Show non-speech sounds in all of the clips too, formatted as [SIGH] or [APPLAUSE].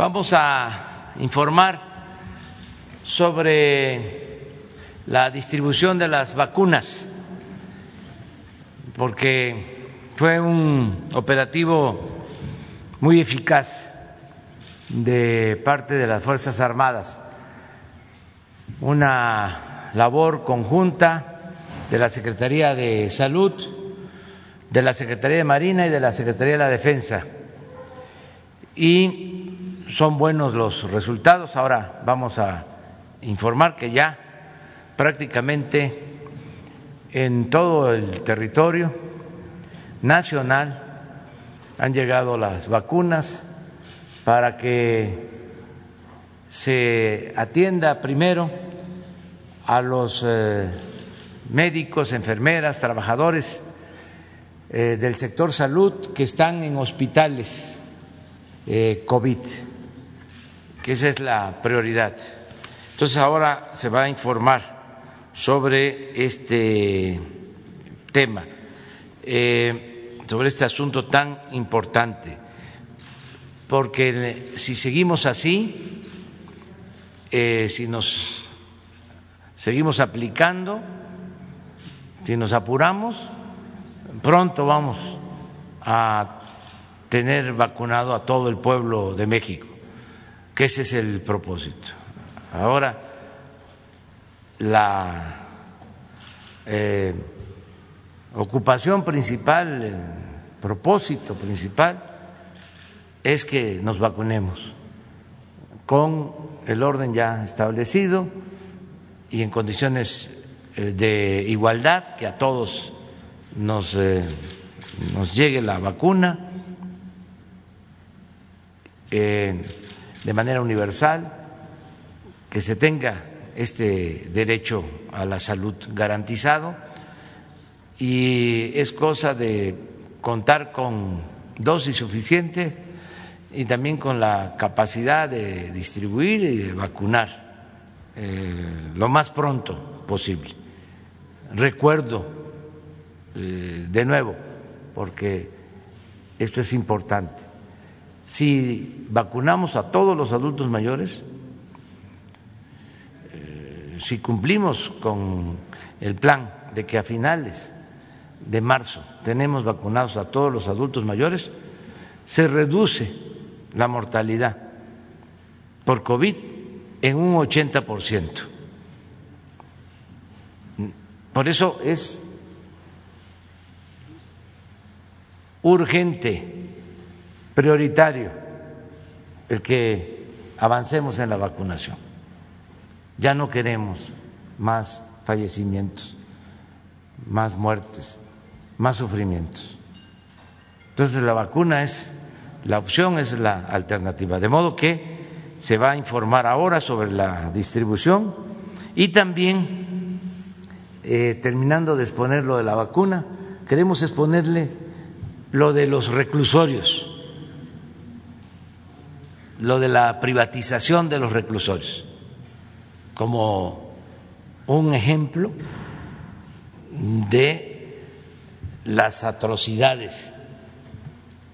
Vamos a informar sobre la distribución de las vacunas, porque fue un operativo muy eficaz de parte de las Fuerzas Armadas, una labor conjunta de la Secretaría de Salud, de la Secretaría de Marina y de la Secretaría de la Defensa. Y son buenos los resultados. Ahora vamos a informar que ya prácticamente en todo el territorio nacional han llegado las vacunas para que se atienda primero a los eh, médicos, enfermeras, trabajadores eh, del sector salud que están en hospitales eh, COVID, que esa es la prioridad. Entonces ahora se va a informar sobre este tema, eh, sobre este asunto tan importante, porque si seguimos así, eh, si nos seguimos aplicando, si nos apuramos, pronto vamos a tener vacunado a todo el pueblo de México, que ese es el propósito. Ahora, la eh, ocupación principal, el propósito principal es que nos vacunemos con el orden ya establecido y en condiciones eh, de igualdad, que a todos nos, eh, nos llegue la vacuna de manera universal que se tenga este derecho a la salud garantizado y es cosa de contar con dosis suficiente y también con la capacidad de distribuir y de vacunar eh, lo más pronto posible. Recuerdo eh, de nuevo, porque esto es importante, si vacunamos a todos los adultos mayores, si cumplimos con el plan de que a finales de marzo tenemos vacunados a todos los adultos mayores, se reduce la mortalidad por COVID en un 80%. Por eso es urgente, prioritario, el que avancemos en la vacunación ya no queremos más fallecimientos, más muertes, más sufrimientos. Entonces la vacuna es la opción, es la alternativa. De modo que se va a informar ahora sobre la distribución y también, eh, terminando de exponer lo de la vacuna, queremos exponerle lo de los reclusorios, lo de la privatización de los reclusorios como un ejemplo de las atrocidades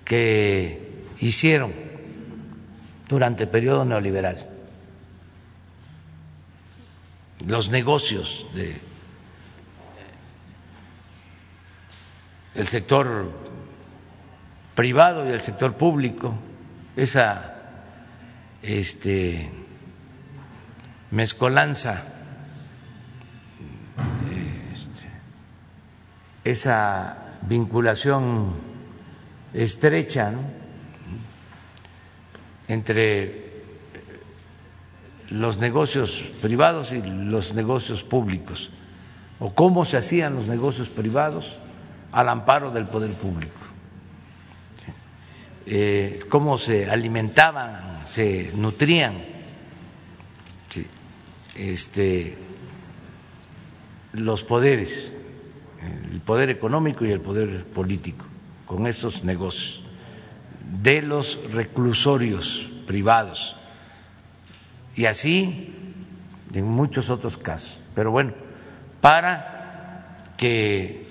que hicieron durante el periodo neoliberal, los negocios de el sector privado y el sector público, esa este mezcolanza, este, esa vinculación estrecha entre los negocios privados y los negocios públicos, o cómo se hacían los negocios privados al amparo del poder público, eh, cómo se alimentaban, se nutrían. Este, los poderes, el poder económico y el poder político, con estos negocios, de los reclusorios privados. Y así en muchos otros casos. Pero bueno, para que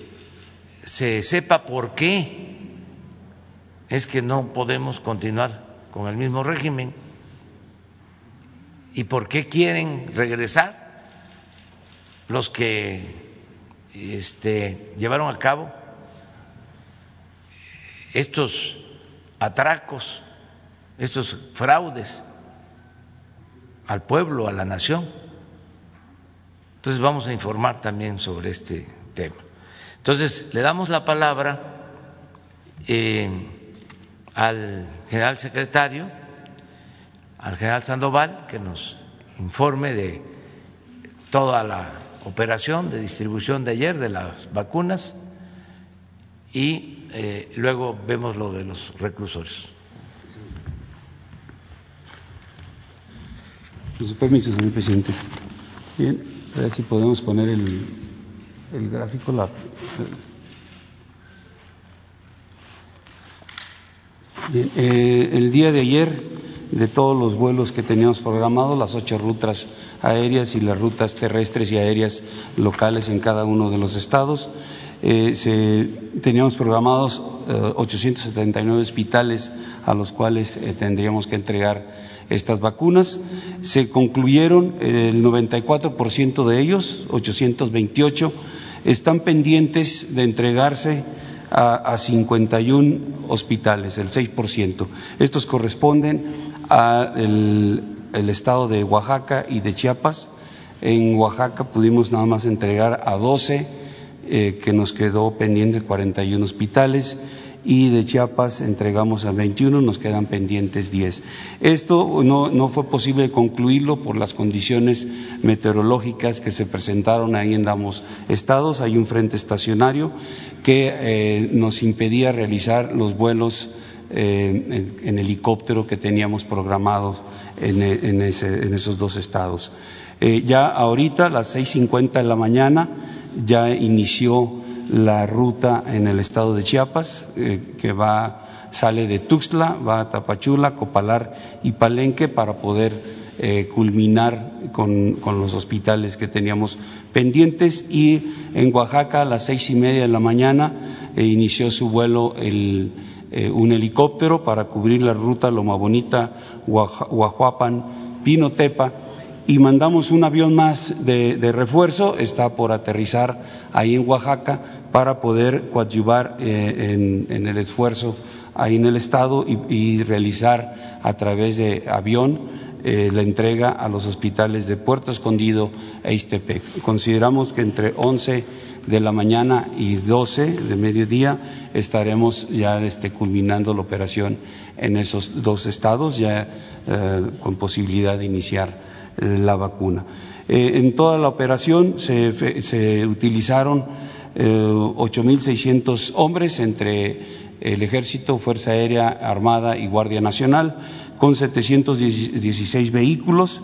se sepa por qué es que no podemos continuar con el mismo régimen y por qué quieren regresar los que este, llevaron a cabo estos atracos, estos fraudes al pueblo, a la nación. Entonces vamos a informar también sobre este tema. Entonces le damos la palabra eh, al general secretario, al general Sandoval, que nos informe de toda la operación de distribución de ayer de las vacunas y eh, luego vemos lo de los reclusores. Con su permiso, señor presidente. Bien, a ver si podemos poner el, el gráfico. La, eh, el día de ayer, de todos los vuelos que teníamos programados, las ocho rutas aéreas y las rutas terrestres y aéreas locales en cada uno de los estados, eh, se, teníamos programados eh, 879 hospitales a los cuales eh, tendríamos que entregar estas vacunas. Se concluyeron el 94% de ellos, 828, están pendientes de entregarse a, a 51 hospitales, el 6%. Estos corresponden al el estado de Oaxaca y de Chiapas. En Oaxaca pudimos nada más entregar a 12, eh, que nos quedó pendientes 41 hospitales y de Chiapas entregamos a 21, nos quedan pendientes 10. Esto no, no, fue posible concluirlo por las condiciones meteorológicas que se presentaron ahí en ambos estados. Hay un frente estacionario que eh, nos impedía realizar los vuelos eh, en, helicóptero que teníamos programados en esos dos estados. Eh, ya ahorita, a las 6.50 de la mañana, ya inició la ruta en el estado de Chiapas, eh, que va, sale de Tuxtla, va a Tapachula, Copalar y Palenque para poder eh, culminar con, con, los hospitales que teníamos pendientes. Y en Oaxaca, a las seis y media de la mañana, eh, inició su vuelo el, un helicóptero para cubrir la ruta Loma Bonita, Guajuapan, Pinotepa y mandamos un avión más de, refuerzo, está por aterrizar ahí en Oaxaca para poder coadyuvar eh, en, el esfuerzo ahí en el Estado y, y realizar a través de avión eh, la entrega a los hospitales de Puerto Escondido e Istepec. Consideramos que entre 11 de la mañana y 12 de mediodía estaremos ya este, culminando la operación en esos dos estados, ya eh, con posibilidad de iniciar la vacuna. Eh, en toda la operación se, se utilizaron eh, 8.600 hombres entre el Ejército, Fuerza Aérea, Armada y Guardia Nacional, con 716 vehículos.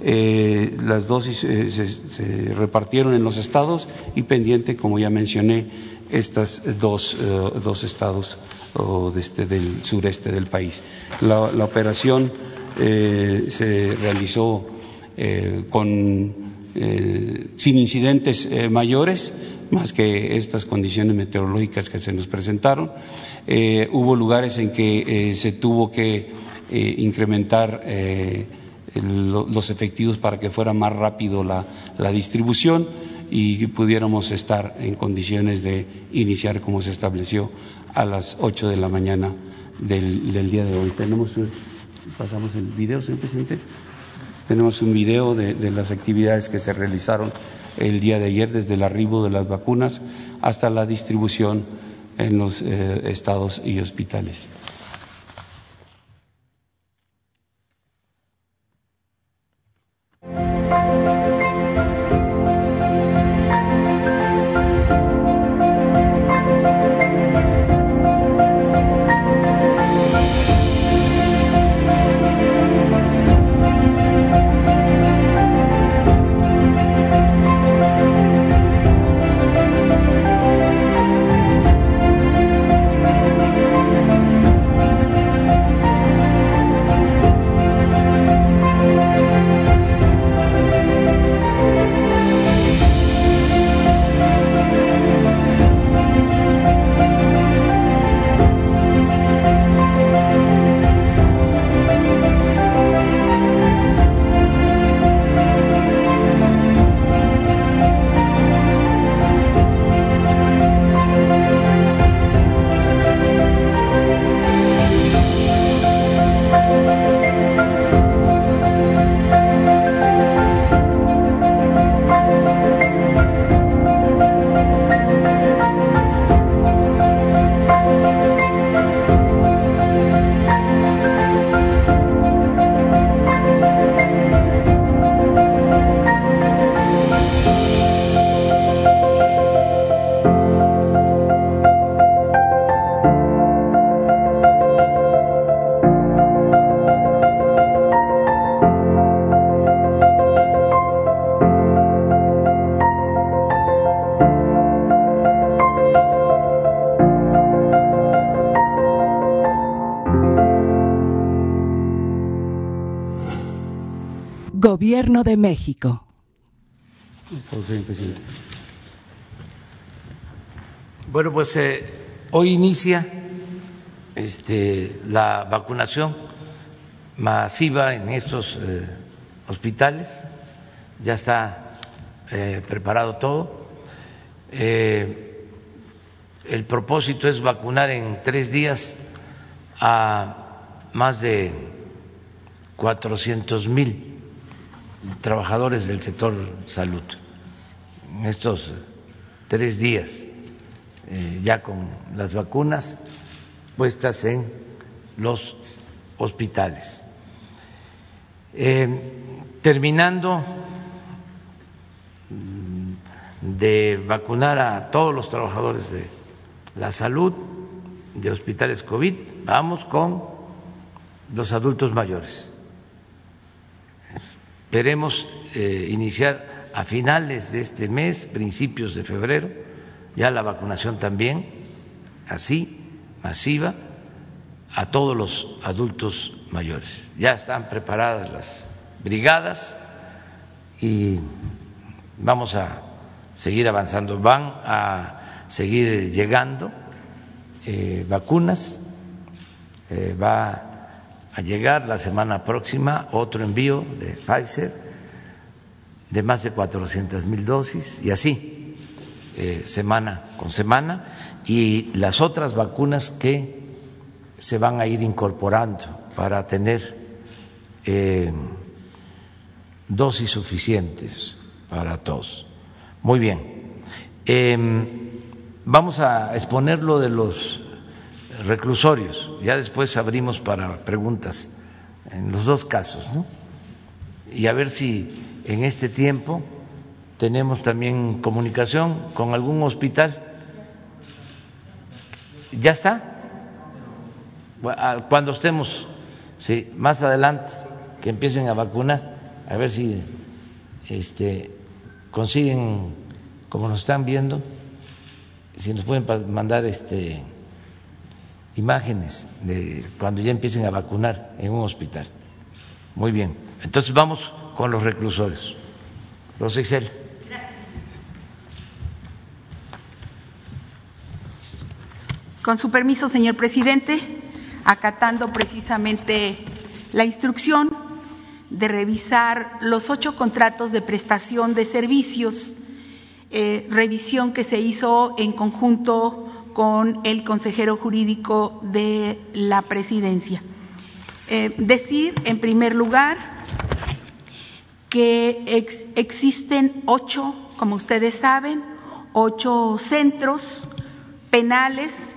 Eh, las dosis eh, se, repartieron en los estados y pendiente, como ya mencioné, estas dos, dos estados oh, este, del sureste del país. La, operación se realizó eh, eh, sin incidentes eh, mayores, más que estas condiciones meteorológicas que se nos presentaron. hubo lugares en que se tuvo que incrementar los efectivos para que fuera más rápido la, la distribución y pudiéramos estar en condiciones de iniciar como se estableció a las 8 de la mañana del, del día de hoy. Tenemos, pasamos el video, señor presidente. Tenemos un video de, las actividades que se realizaron el día de ayer, desde el arribo de las vacunas hasta la distribución en los eh, estados y hospitales. Gobierno de México. Bueno, pues eh, hoy inicia este, la vacunación masiva en estos eh, hospitales. Ya está eh, preparado todo. el propósito es vacunar en tres días a más de 400 mil trabajadores del sector salud en estos tres días, eh, ya con las vacunas puestas en los hospitales. Eh, terminando de vacunar a todos los trabajadores de la salud de hospitales COVID, vamos con los adultos mayores Esperemos eh, iniciar a finales de este mes, principios de febrero, ya la vacunación también, así, masiva, a todos los adultos mayores. Ya están preparadas las brigadas y vamos a seguir avanzando. Van a seguir llegando eh, vacunas, eh, va a llegar la semana próxima otro envío de Pfizer de más de 400 mil dosis y así, eh, semana con semana, y las otras vacunas que se van a ir incorporando para tener eh, dosis suficientes para todos. Muy bien. Em, vamos a exponer lo de los reclusorios. Ya después abrimos para preguntas en los dos casos, Y a ver si en este tiempo tenemos también comunicación con algún hospital. ¿Ya está? Ah, cuando estemos, sí, más adelante, que empiecen a vacunar, a ver si este, consiguen, como nos están viendo, si nos pueden mandar este imágenes de cuando ya empiecen a vacunar en un hospital. Muy bien. Entonces vamos con los reclusores. Los. Con su permiso, señor presidente, acatando precisamente la instrucción de revisar los ocho contratos de prestación de servicios, eh, revisión que se hizo en conjunto con el consejero jurídico de la presidencia. Eh, decir, en primer lugar, que existen ocho, como ustedes saben, ocho centros penales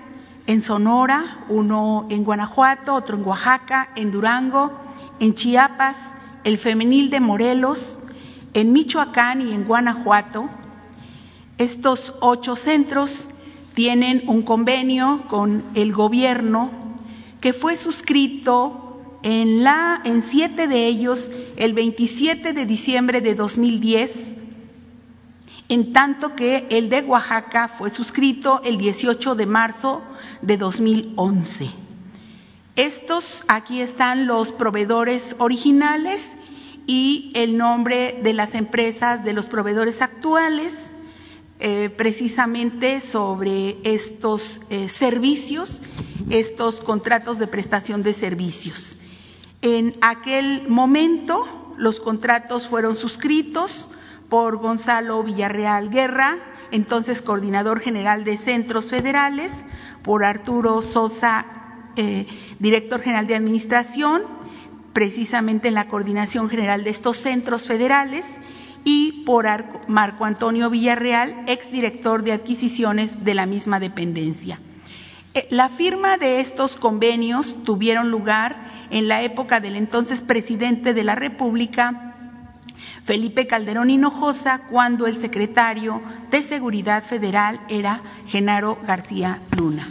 en Sonora, uno en Guanajuato, otro en Oaxaca, en Durango, en Chiapas, el femenil de Morelos, en Michoacán y en Guanajuato. Estos ocho centros tienen un convenio con el gobierno que fue suscrito en, la, en siete de ellos el 27 de diciembre de 2010, en tanto que el de Oaxaca fue suscrito el 18 de marzo de 2011. Estos, aquí están los proveedores originales y el nombre de las empresas de los proveedores actuales eh, precisamente sobre estos eh, servicios, estos contratos de prestación de servicios. En aquel momento los contratos fueron suscritos por Gonzalo Villarreal Guerra, entonces coordinador general de centros federales, por Arturo Sosa, eh, director general de administración, precisamente en la coordinación general de estos centros federales, y por Marco Antonio Villarreal, exdirector de adquisiciones de la misma dependencia. Eh, la firma de estos convenios tuvieron lugar en la época del entonces presidente de la República, Felipe Calderón Hinojosa, cuando el secretario de Seguridad Federal era Genaro García Luna.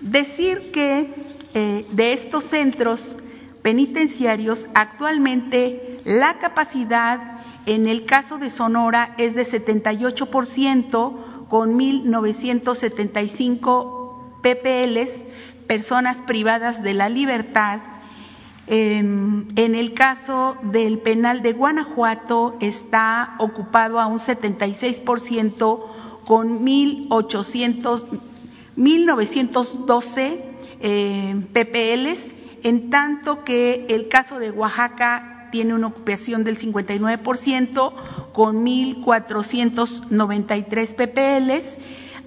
Decir que eh, de estos centros penitenciarios, actualmente la capacidad en el caso de Sonora es de 78% con 1.975 PPLs, personas privadas de la libertad, Em, en el caso del penal de Guanajuato está ocupado a un 76% con 1.800, 1.912 eh, PPLs, en tanto que el caso de Oaxaca tiene una ocupación del 59% con 1.493 PPLs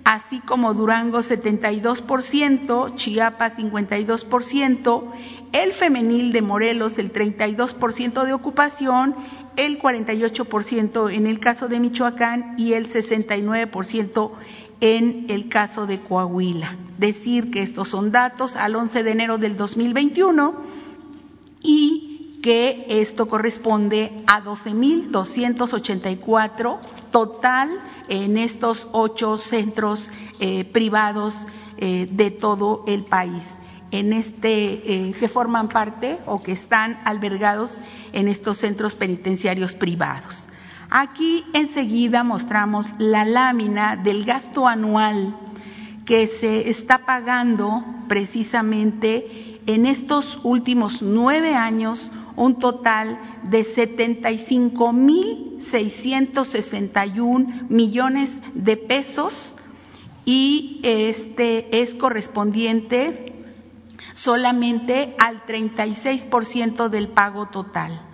así como Durango 72%, Chiapas 52%, el femenil de Morelos el 32% de ocupación, el 48% en el caso de Michoacán y el 69% en el caso de Coahuila. Decir que estos son datos al 11 de enero del 2021 y que esto corresponde a 12.284 total en estos ocho centros eh, privados eh, de todo el país, en este eh, que forman parte o que están albergados en estos centros penitenciarios privados. Aquí enseguida mostramos la lámina del gasto anual que se está pagando precisamente en estos últimos nueve años un total de 75.661 millones de pesos y este es correspondiente solamente al 36% del pago total.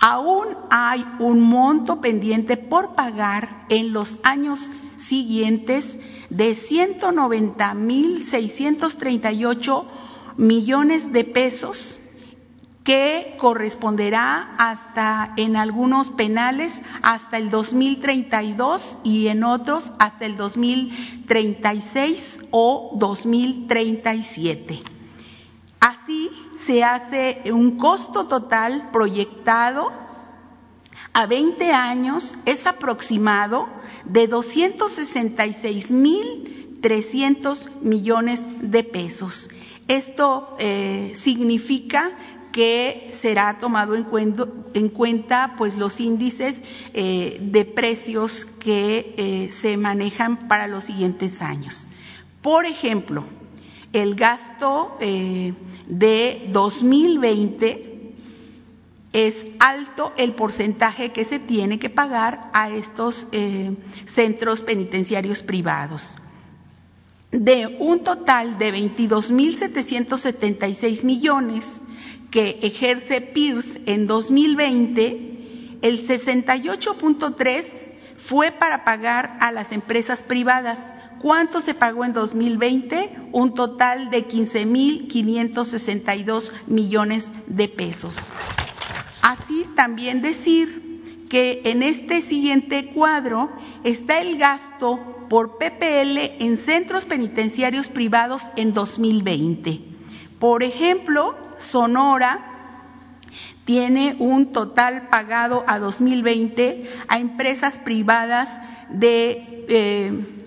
Aún hay un monto pendiente por pagar en los años siguientes de 190.638 millones de pesos que corresponderá hasta en algunos penales hasta el 2032 y en otros hasta el 2036 o 2037. Así se hace un costo total proyectado a 20 años, es aproximado de 266 mil 300 millones de pesos. Esto eh, significa que será tomado en cuenta, en cuenta pues los índices eh, de precios que eh, se manejan para los siguientes años. Por ejemplo, el gasto eh, de 2020 es alto el porcentaje que se tiene que pagar a estos centros penitenciarios privados. De un total de 22.776 millones, que ejerce Pierce en 2020, el 68.3 fue para pagar a las empresas privadas. ¿Cuánto se pagó en 2020? Un total de 15.562 millones de pesos. Así también decir que en este siguiente cuadro está el gasto por PPL en centros penitenciarios privados en 2020. Por ejemplo, Sonora tiene un total pagado a 2020 a empresas privadas de, eh,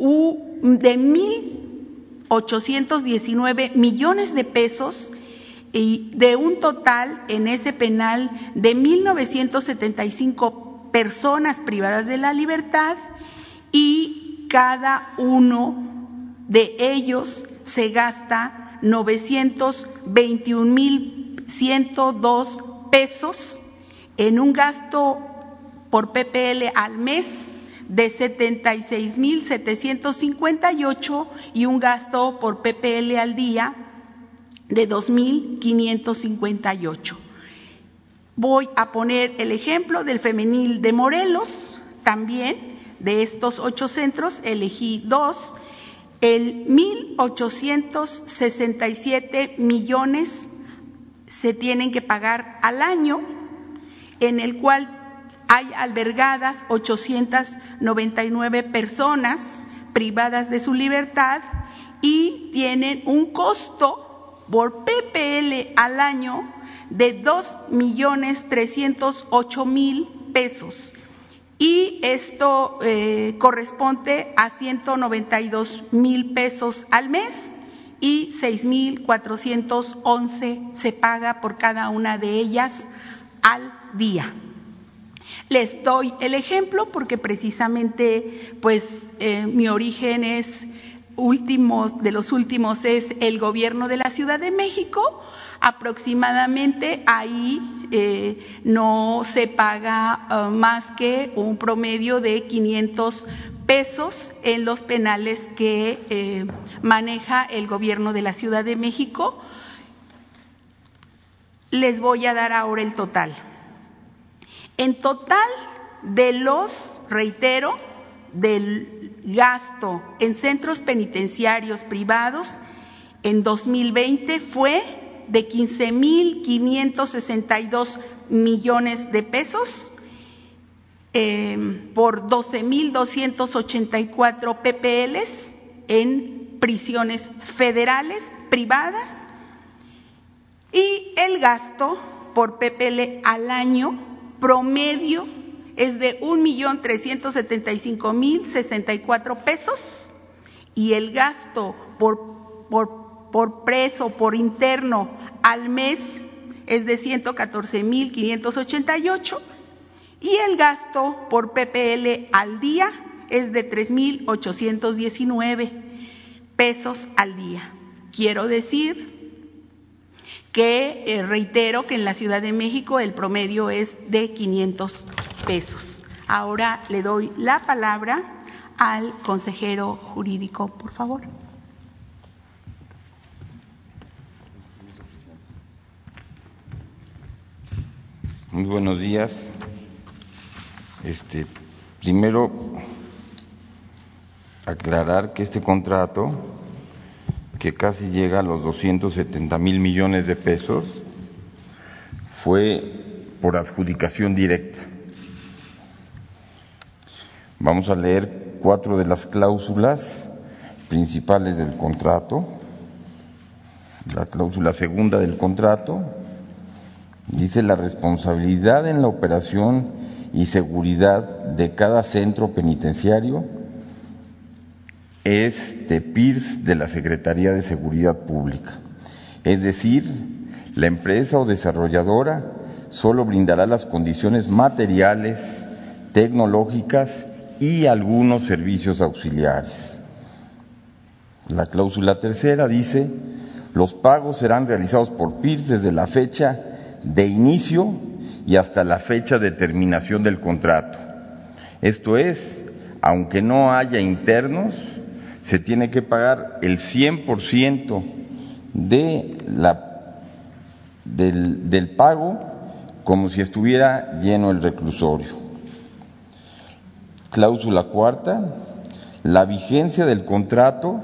de 1.819 millones de pesos y de un total en ese penal de 1.975 personas privadas de la libertad y cada uno de ellos se gasta 921.102 pesos en un gasto por PPL al mes de 76.758 y un gasto por PPL al día de 2.558. Voy a poner el ejemplo del femenil de Morelos, también de estos ocho centros, elegí dos el 1.867 millones se tienen que pagar al año, en el cual hay albergadas 899 personas privadas de su libertad y tienen un costo por PPL al año de 2.308.000 pesos y esto eh, corresponde a 192 mil pesos al mes y 6 mil 411 se paga por cada una de ellas al día. Les doy el ejemplo porque precisamente pues eh, mi origen es últimos, de los últimos es el gobierno de la Ciudad de México. Aproximadamente ahí eh, no se paga uh, más que un promedio de 500 pesos en los penales que eh, maneja el gobierno de la Ciudad de México. Les voy a dar ahora el total. En total de los, reitero, del gasto en centros penitenciarios privados en 2020 fue de 15.562 millones de pesos eh, por 12.284 PPLs en prisiones federales privadas y el gasto por PPL al año promedio es de un millón trescientos setenta y cinco mil sesenta y cuatro pesos y el gasto por, preso, por interno al mes es de ciento catorce mil quinientos ochenta y ocho y el gasto por PPL al día es de tres mil ochocientos diecinueve pesos al día. Quiero decir que eh, reitero que en la Ciudad de México el promedio es de 500 pesos. Ahora le doy la palabra al consejero jurídico, por favor. Muy buenos días. Este, primero aclarar que este contrato que casi llega a los 270 mil millones de pesos, fue por adjudicación directa. Vamos a leer cuatro de las cláusulas principales del contrato. La cláusula segunda del contrato dice la responsabilidad en la operación y seguridad de cada centro penitenciario es de PIRS de la Secretaría de Seguridad Pública. Es decir, la empresa o desarrolladora solo brindará las condiciones materiales, tecnológicas y algunos servicios auxiliares. La cláusula tercera dice, los pagos serán realizados por PIRS desde la fecha de inicio y hasta la fecha de terminación del contrato. Esto es, aunque no haya internos, se tiene que pagar el 100% de la, del, del pago como si estuviera lleno el reclusorio. Cláusula cuarta, la vigencia del contrato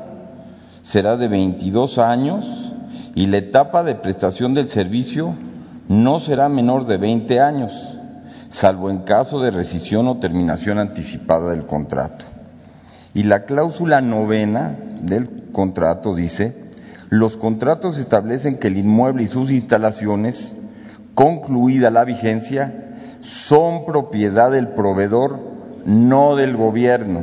será de 22 años y la etapa de prestación del servicio no será menor de 20 años, salvo en caso de rescisión o terminación anticipada del contrato. Y la cláusula novena del contrato dice, los contratos establecen que el inmueble y sus instalaciones, concluida la vigencia, son propiedad del proveedor, no del gobierno,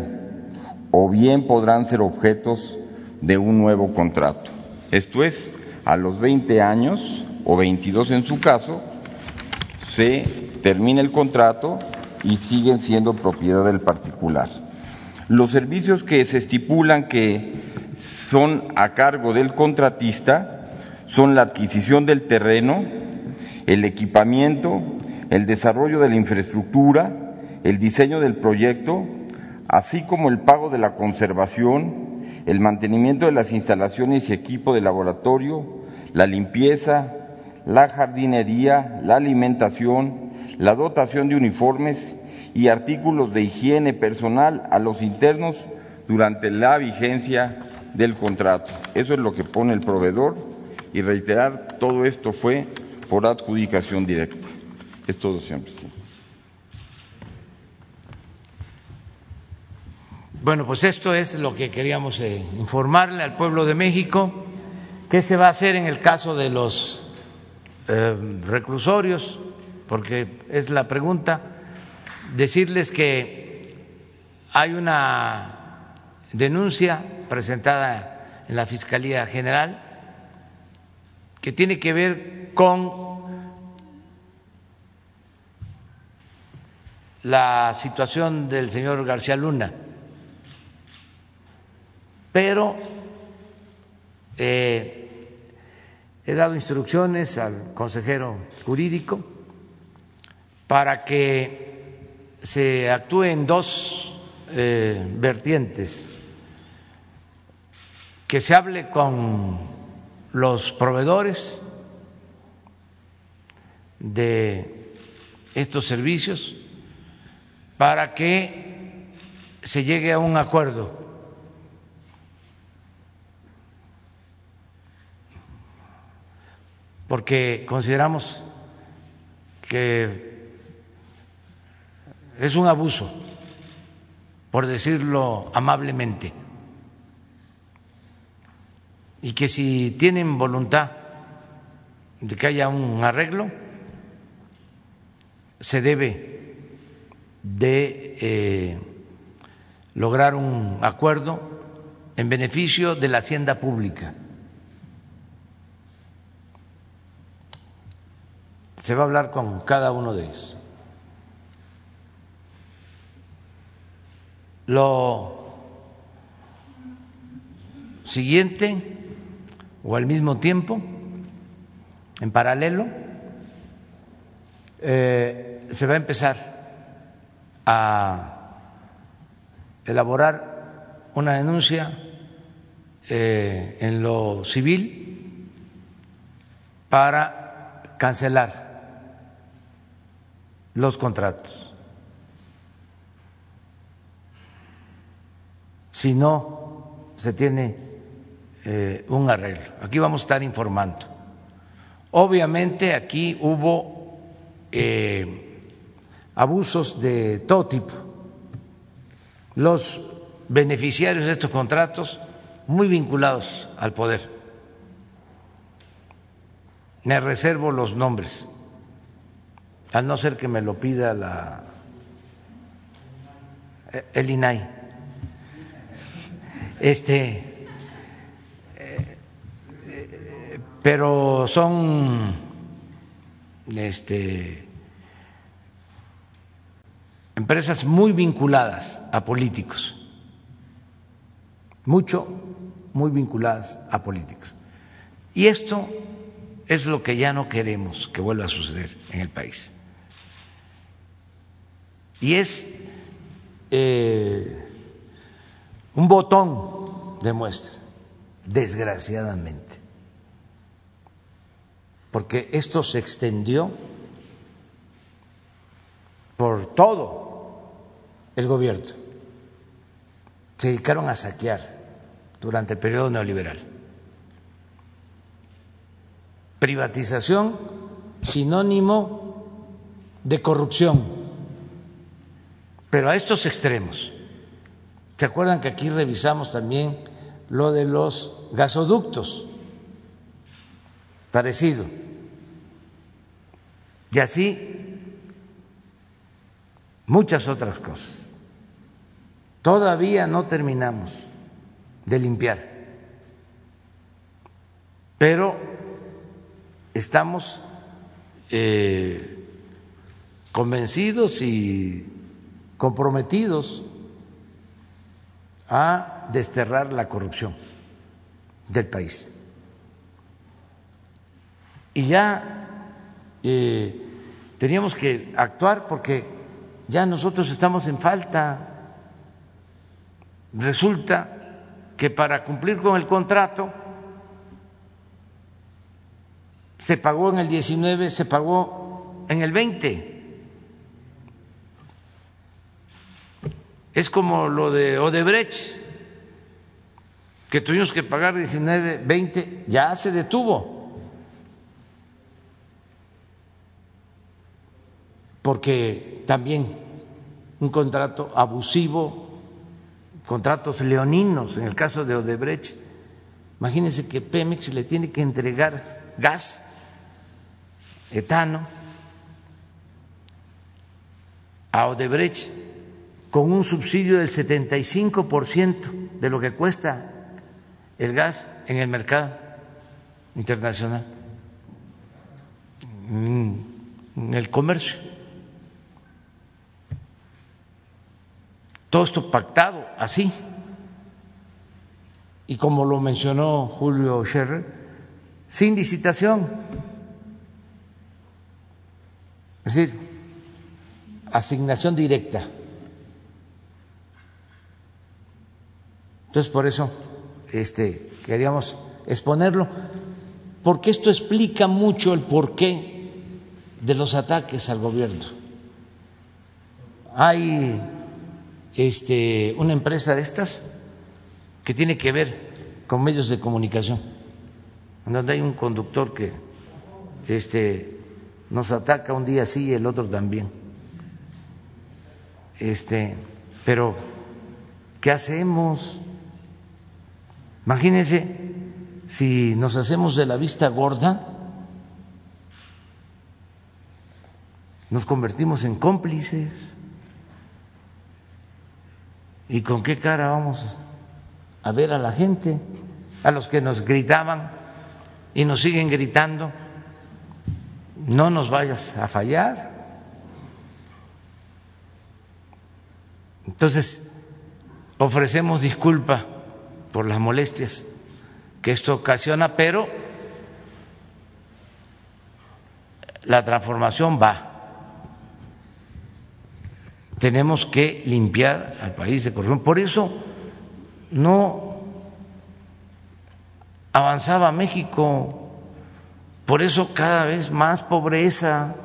o bien podrán ser objetos de un nuevo contrato. Esto es, a los 20 años, o 22 en su caso, se termina el contrato y siguen siendo propiedad del particular. Los servicios que se estipulan que son a cargo del contratista son la adquisición del terreno, el equipamiento, el desarrollo de la infraestructura, el diseño del proyecto, así como el pago de la conservación, el mantenimiento de las instalaciones y equipo de laboratorio, la limpieza, la jardinería, la alimentación, la dotación de uniformes y artículos de higiene personal a los internos durante la vigencia del contrato. Eso es lo que pone el proveedor y reiterar, todo esto fue por adjudicación directa. Es todo, señor. Bueno, pues esto es lo que queríamos eh, informarle al pueblo de México. ¿Qué se va a hacer en el caso de los eh, reclusorios? Porque es la pregunta decirles que hay una denuncia presentada en la Fiscalía General que tiene que ver con la situación del señor García Luna. pero eh, he dado instrucciones al consejero jurídico para que se actúe en dos eh, vertientes, que se hable con los proveedores de estos servicios para que se llegue a un acuerdo. Porque consideramos que es un abuso, por decirlo amablemente, y que si tienen voluntad de que haya un arreglo, se debe de eh, lograr un acuerdo en beneficio de la hacienda pública. Se va a hablar con cada uno de ellos. Lo siguiente, o al mismo tiempo, en paralelo, eh, se va a empezar a elaborar una denuncia eh, en lo civil para cancelar los contratos. Si no se tiene eh, un arreglo. Aquí vamos a estar informando. Obviamente aquí hubo eh, abusos de todo tipo. Los beneficiarios de estos contratos muy vinculados al poder. Me reservo los nombres a no ser que me lo pida la, el INAI. Este, eh, pero son este, empresas muy vinculadas a políticos, mucho, muy vinculadas a políticos. Y esto es lo que ya no queremos que vuelva a suceder en el país y es eh, un botón de muestra, desgraciadamente, porque esto se extendió por todo el gobierno. Se dedicaron a saquear durante el periodo neoliberal. Privatización sinónimo de corrupción pero a estos extremos. ¿Se acuerdan que aquí revisamos también lo de los gasoductos? Parecido. Y así muchas otras cosas. Todavía no terminamos de limpiar, pero estamos eh, convencidos y comprometidos a desterrar la corrupción del país. Y ya eh, teníamos que actuar porque ya nosotros estamos en falta. Resulta que para cumplir con el contrato se pagó en el 19, se pagó en el 20 Es como lo de Odebrecht, que tuvimos que pagar 19, 20, ya se detuvo. Porque también un contrato abusivo, contratos leoninos, en el caso de Odebrecht, imagínense que Pemex le tiene que entregar gas, etano, a Odebrecht con un subsidio del 75% de lo que cuesta el gas en el mercado internacional, en el comercio. Todo esto pactado así. y como lo mencionó Julio Scherer, sin licitación. Es decir, asignación directa. Entonces, por eso este, queríamos exponerlo, porque esto explica mucho el porqué de los ataques al gobierno. Hay este, una empresa de estas que tiene que ver con medios de comunicación, donde hay un conductor que este, nos ataca un día sí y el otro también. Pero ¿qué hacemos? Imagínense si nos hacemos de la vista gorda, nos convertimos en cómplices. ¿Y con qué cara vamos a ver a la gente, a los que nos gritaban y nos siguen gritando? No nos vayas a fallar. Entonces, ofrecemos disculpa por las molestias que esto ocasiona, pero la transformación va. Tenemos que limpiar al país de corrupción. Por eso no avanzaba México, por eso cada vez más pobreza.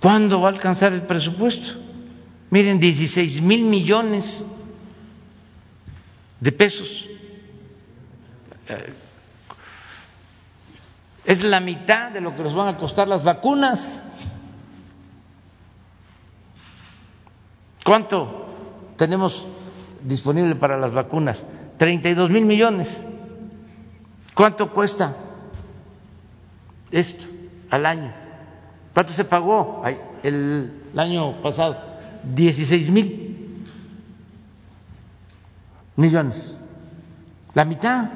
¿Cuándo va a alcanzar el presupuesto? Miren, 16 mil millones de pesos. Es la mitad de lo que nos van a costar las vacunas. ¿Cuánto tenemos disponible para las vacunas? 32 mil millones. ¿Cuánto cuesta esto al año? ¿Cuánto se pagó el, año pasado? 16 mil millones, la mitad.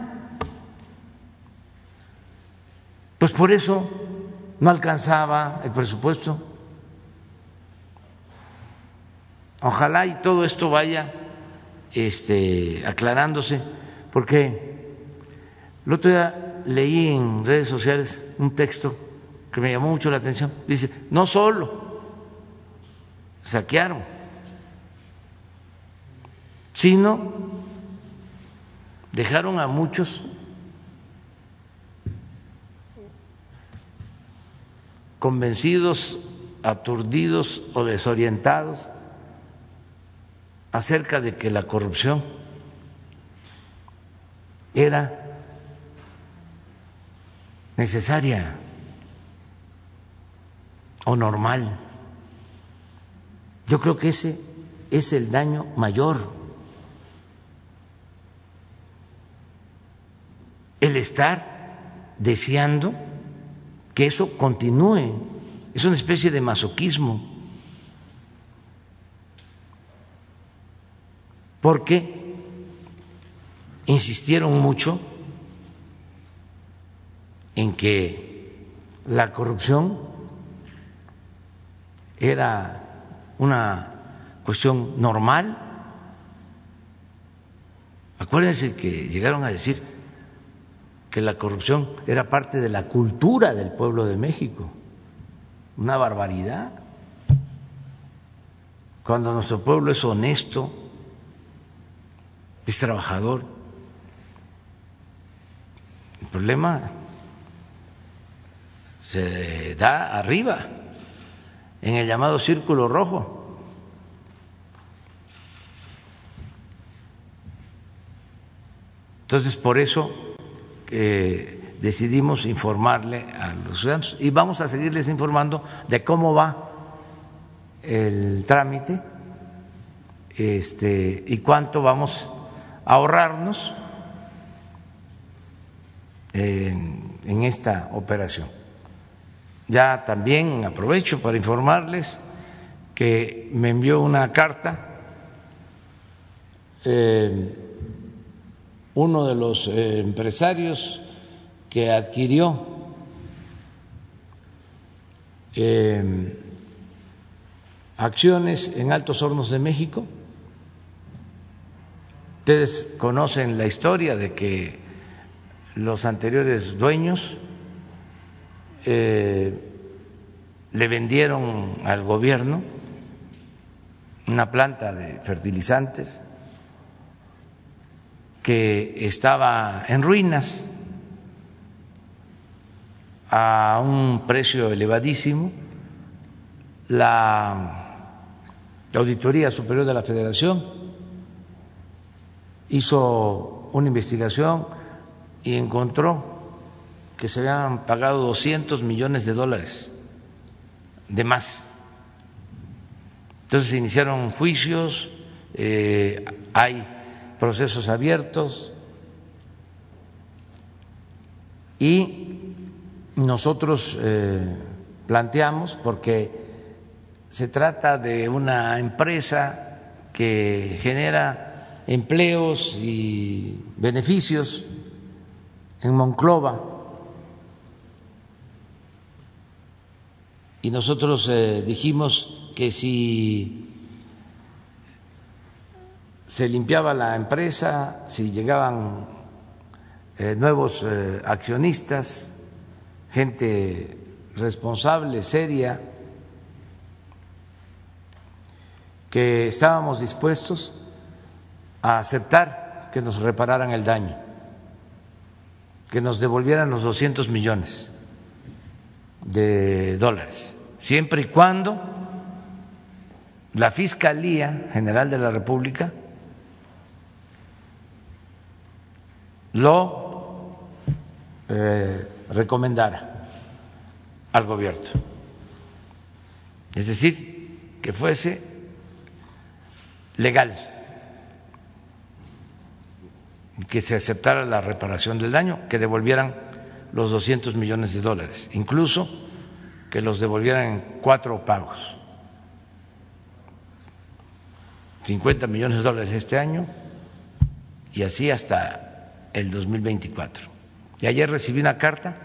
Pues por eso no alcanzaba el presupuesto. Ojalá y todo esto vaya este, aclarándose, porque el otro día leí en redes sociales un texto que me llamó mucho la atención. Dice, no solo saquearon, sino dejaron a muchos convencidos, aturdidos o desorientados acerca de que la corrupción era necesaria o normal. Yo creo que ese es el daño mayor. El estar deseando que eso continúe. Es una especie de masoquismo. Porque insistieron mucho en que la corrupción era una cuestión normal. Acuérdense que llegaron a decir que la corrupción era parte de la cultura del pueblo de México. Una barbaridad. Cuando nuestro pueblo es honesto, es trabajador. El problema se da arriba, en el llamado círculo rojo. Entonces, por eso eh, decidimos informarle a los ciudadanos y vamos a seguirles informando de cómo va el trámite este, y cuánto vamos a ahorrarnos en, esta operación. Ya también aprovecho para informarles que me envió una carta eh, uno de los eh, empresarios que adquirió em, acciones en Altos Hornos de México. Ustedes conocen la historia de que los anteriores dueños eh, le vendieron al gobierno una planta de fertilizantes que estaba en ruinas a un precio elevadísimo. La Auditoría Superior de la Federación hizo una investigación y encontró que se habían pagado 200 millones de dólares de más. Entonces se iniciaron juicios, eh, hay procesos abiertos. Y nosotros eh, planteamos, porque se trata de una empresa que genera empleos y beneficios en Monclova, y nosotros eh, dijimos que si se limpiaba la empresa, si llegaban eh, nuevos eh, accionistas, gente responsable, seria, que estábamos dispuestos a aceptar que nos repararan el daño, que nos devolvieran los 200 millones de dólares, siempre y cuando la Fiscalía General de la República lo eh, recomendara al gobierno. Es decir, que fuese legal, que se aceptara la reparación del daño, que devolvieran los 200 millones de dólares, incluso que los devolvieran en cuatro pagos. 50 millones de dólares este año y así hasta el 2024. Y ayer recibí una carta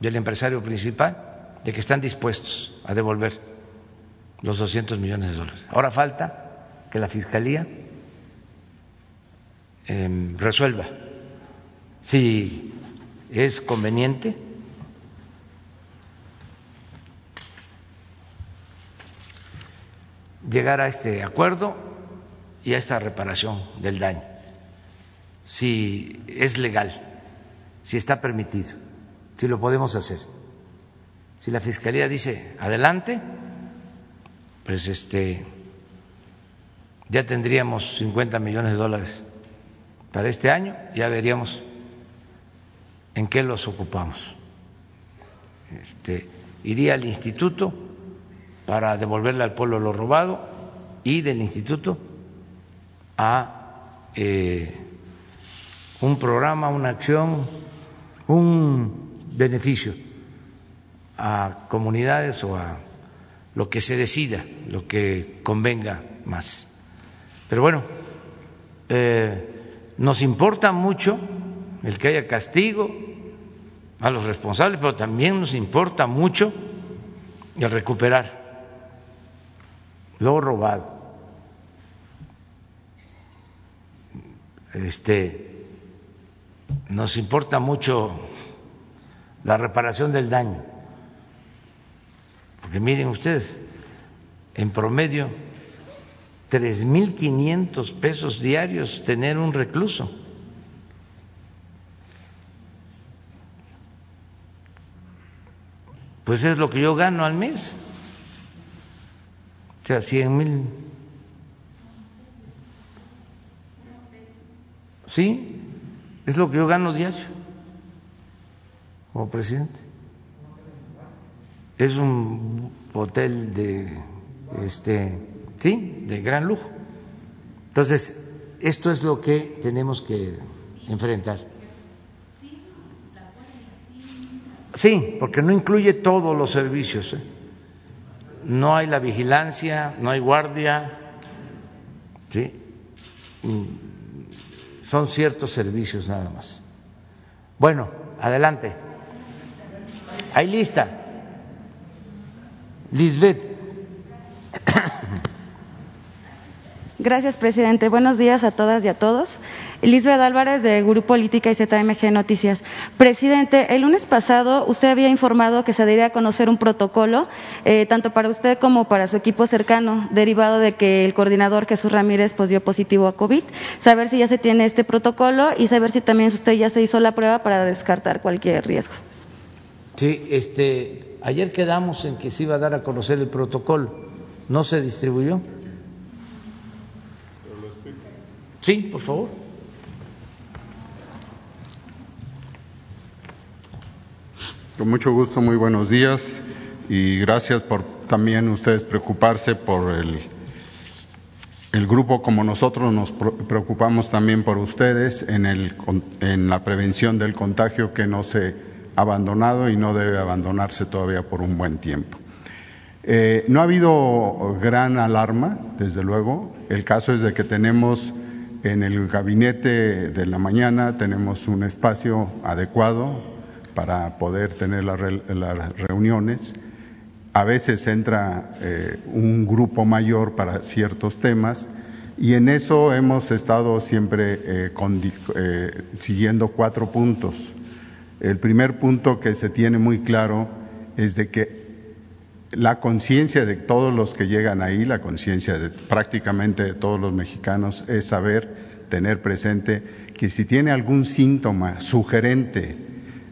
del empresario principal de que están dispuestos a devolver los 200 millones de dólares. Ahora falta que la Fiscalía eh, resuelva si es conveniente llegar a este acuerdo y a esta reparación del daño, si es legal, si está permitido, si lo podemos hacer. Si la Fiscalía dice adelante, pues este ya tendríamos 50 millones de dólares para este año, ya veríamos en qué los ocupamos. Este, iría al instituto para devolverle al pueblo lo robado y del instituto a eh, un programa, una acción, un beneficio a comunidades o a lo que se decida, lo que convenga más. Pero bueno, eh, nos importa mucho el que haya castigo a los responsables, pero también nos importa mucho el recuperar lo robado. Este, nos importa mucho la reparación del daño, porque miren ustedes, en promedio, tres mil quinientos pesos diarios tener un recluso. Pues es lo que yo gano al mes sea, 100 mil. Sí, es lo que yo gano diario como presidente. Es un hotel de, este, sí, de gran lujo. Entonces, esto es lo que tenemos que enfrentar. Sí, porque no incluye todos los servicios. ¿eh? no hay la vigilancia, no hay guardia, ¿sí? Son ciertos servicios nada más. Bueno, adelante. Hay lista. Lisbeth. Gracias, presidente. Buenos días a todas y a todos. Lisbeth Álvarez de Grupo Política y ZMG Noticias. Presidente, el lunes pasado usted había informado que se daría a conocer un protocolo, eh, tanto para usted como para su equipo cercano, derivado de que el coordinador Jesús Ramírez pues, dio positivo a COVID. Saber si ya se tiene este protocolo y saber si también usted ya se hizo la prueba para descartar cualquier riesgo. Sí, este, ayer quedamos en que se iba a dar a conocer el protocolo. ¿No se distribuyó? Sí, por favor. Con mucho gusto, muy buenos días y gracias por también ustedes preocuparse por el, grupo como nosotros nos preocupamos también por ustedes en, el, en la prevención del contagio que no se ha abandonado y no debe abandonarse todavía por un buen tiempo. Eh, no ha habido gran alarma, desde luego. El caso es de que tenemos en el gabinete de la mañana, tenemos un espacio adecuado para poder tener las, reuniones. A veces entra eh, un grupo mayor para ciertos temas y en eso hemos estado siempre eh, eh, siguiendo cuatro puntos. El primer punto que se tiene muy claro es de que la conciencia de todos los que llegan ahí, la conciencia de prácticamente todos los mexicanos es saber, tener presente que si tiene algún síntoma sugerente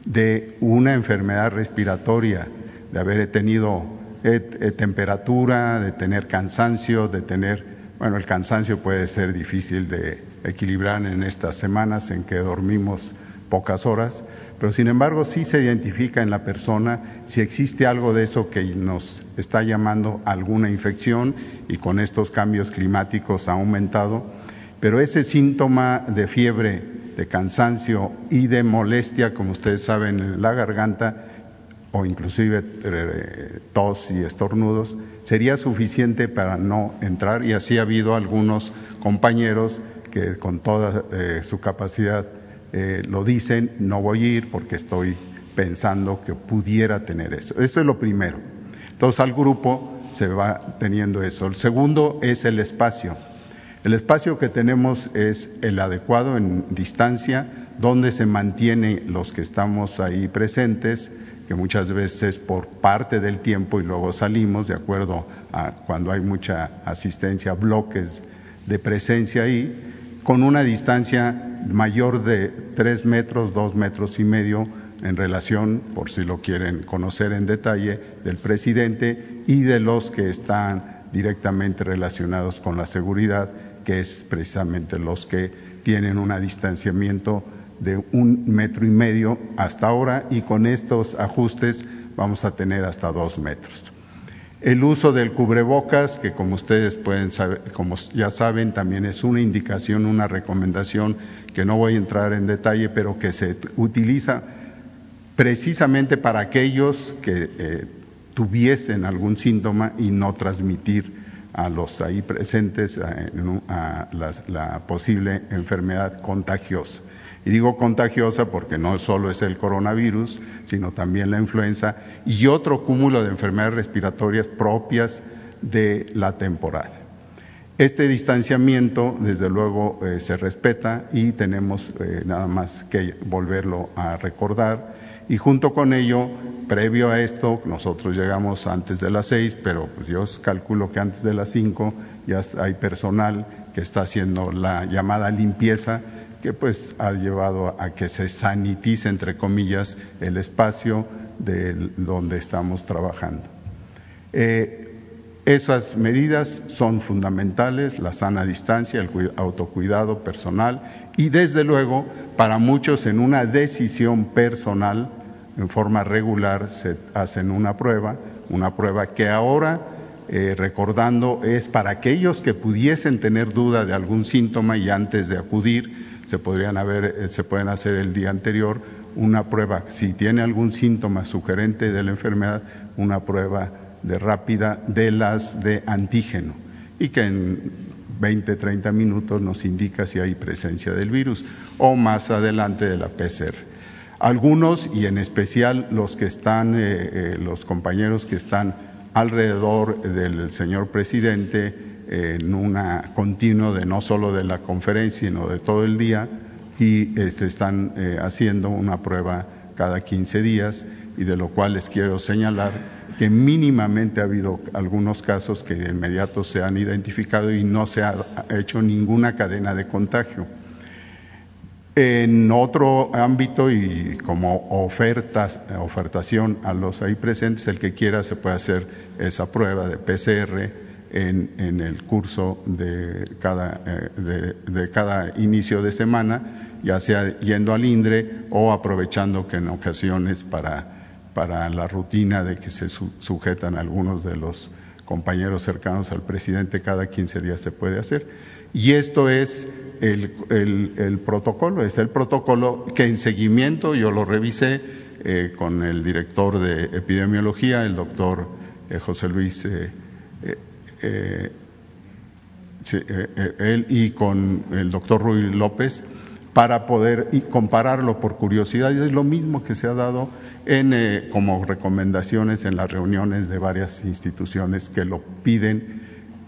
de una enfermedad respiratoria, de haber tenido eh, eh, temperatura, de tener cansancio, de tener, bueno, el cansancio puede ser difícil de equilibrar en estas semanas en que dormimos pocas horas, pero sin embargo sí se identifica en la persona si existe algo de eso que nos está llamando alguna infección y con estos cambios climáticos ha aumentado, pero ese síntoma de fiebre de cansancio y de molestia, como ustedes saben, en la garganta o inclusive eh, tos y estornudos, sería suficiente para no entrar y así ha habido algunos compañeros que con toda eh, su capacidad eh, lo dicen, no voy a ir porque estoy pensando que pudiera tener eso. Eso es lo primero. Entonces al grupo se va teniendo eso. El segundo es el espacio. El espacio que tenemos es el adecuado en distancia, donde se mantiene los que estamos ahí presentes, que muchas veces por parte del tiempo y luego salimos de acuerdo a cuando hay mucha asistencia, bloques de presencia ahí, con una distancia mayor de tres metros, dos metros y medio en relación, por si lo quieren conocer en detalle, del presidente y de los que están directamente relacionados con la seguridad que es precisamente los que tienen un distanciamiento de un metro y medio hasta ahora y con estos ajustes vamos a tener hasta dos metros. El uso del cubrebocas, que como ustedes pueden saber, como ya saben, también es una indicación, una recomendación que no voy a entrar en detalle, pero que se utiliza precisamente para aquellos que eh, tuviesen algún síntoma y no transmitir a los ahí presentes a, la, posible enfermedad contagiosa. Y digo contagiosa porque no solo es el coronavirus, sino también la influenza y otro cúmulo de enfermedades respiratorias propias de la temporada. Este distanciamiento, desde luego, eh, se respeta y tenemos eh, nada más que volverlo a recordar y junto con ello, previo a esto, nosotros llegamos antes de las seis, pero pues yo calculo que antes de las cinco ya hay personal que está haciendo la llamada limpieza, que pues ha llevado a que se sanitice, entre comillas, el espacio de donde estamos trabajando. Eh, esas medidas son fundamentales, la sana distancia, el autocuidado personal y desde luego para muchos en una decisión personal, en forma regular, se hacen una prueba, una prueba que ahora, eh, recordando, es para aquellos que pudiesen tener duda de algún síntoma y antes de acudir, se, podrían haber, eh, se pueden hacer el día anterior una prueba, si tiene algún síntoma sugerente de la enfermedad, una prueba de rápida de las de antígeno y que en 20, 30 minutos nos indica si hay presencia del virus o más adelante de la PCR. Algunos y en especial los que están, eh, eh, los compañeros que están alrededor del señor presidente, en una continuo de no solo de la conferencia, sino de todo el día y este, están eh, haciendo una prueba cada 15 días y de lo cual les quiero señalar que mínimamente ha habido algunos casos que de inmediato se han identificado y no se ha hecho ninguna cadena de contagio. En otro ámbito y como ofertas, ofertación a los ahí presentes, el que quiera se puede hacer esa prueba de PCR en, en el curso de cada, eh, de, cada inicio de semana, ya sea yendo al INDRE o aprovechando que en ocasiones para, para la rutina de que se su, sujetan algunos de los compañeros cercanos al presidente cada 15 días se puede hacer. Y esto es el, el, protocolo, es el protocolo que en seguimiento yo lo revisé eh, con el director de epidemiología, el doctor eh, José Luis, eh, él y con el doctor Ruy López, para poder compararlo por curiosidad. Y es lo mismo que se ha dado en, como recomendaciones en las reuniones de varias instituciones que lo piden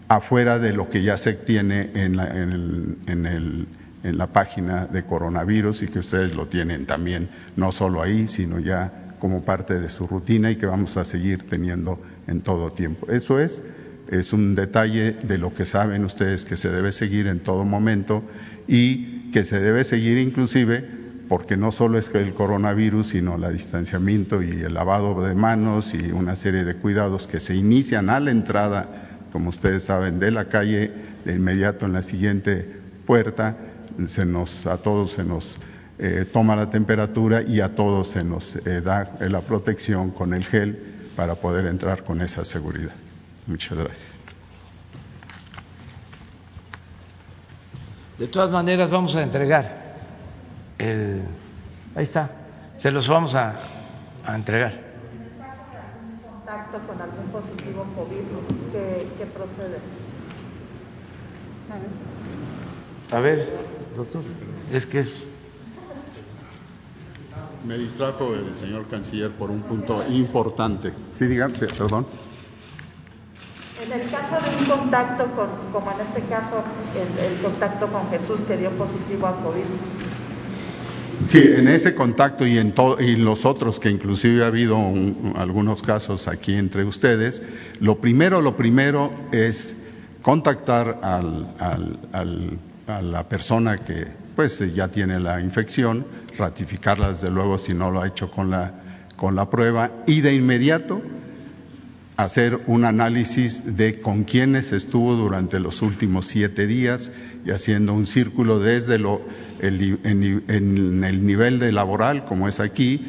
afuera de lo que ya se tiene en la, en el, en el, en la página de coronavirus y que ustedes lo tienen también, no solo ahí, sino ya como parte de su rutina y que vamos a seguir teniendo en todo tiempo. Eso es, es un detalle de lo que saben ustedes que se debe seguir en todo momento y que se debe seguir inclusive porque no solo es el coronavirus, sino el distanciamiento y el lavado de manos y una serie de cuidados que se inician a la entrada como ustedes saben, de la calle, de inmediato en la siguiente puerta, se nos, a todos se nos eh, toma la temperatura y a todos se nos eh, da la protección con el gel para poder entrar con esa seguridad. Muchas gracias. De todas maneras, vamos a entregar el. Ahí está. Se los vamos a, a entregar contacto con algún positivo COVID, ¿qué, qué procede? A ver, doctor, es que es... Me distrajo el señor canciller por un punto importante. Sí, diga, perdón. En el caso de un contacto con, como en este caso, el, el contacto con Jesús que dio positivo a COVID, Sí, en ese contacto y en los otros que inclusive ha habido un, algunos casos aquí entre ustedes, lo primero, lo primero es contactar al, al, a la persona que pues ya tiene la infección, ratificarla desde luego si no lo ha hecho con la, con la prueba y de inmediato hacer un análisis de con quiénes estuvo durante los últimos siete días y haciendo un círculo desde el, nivel de laboral, como es aquí,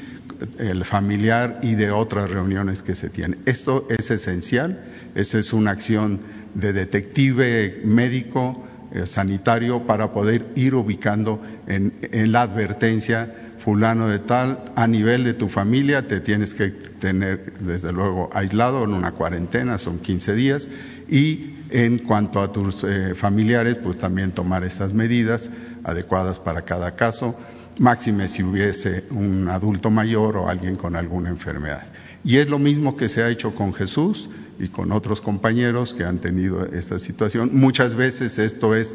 el familiar y de otras reuniones que se tienen. Esto es esencial, esa es una acción de detective médico, eh, sanitario, para poder ir ubicando en la advertencia fulano de tal, a nivel de tu familia te tienes que tener desde luego aislado en una cuarentena, son 15 días, y en cuanto a tus eh, familiares, pues también tomar esas medidas adecuadas para cada caso, máxime si hubiese un adulto mayor o alguien con alguna enfermedad. Y es lo mismo que se ha hecho con Jesús y con otros compañeros que han tenido esta situación. Muchas veces esto es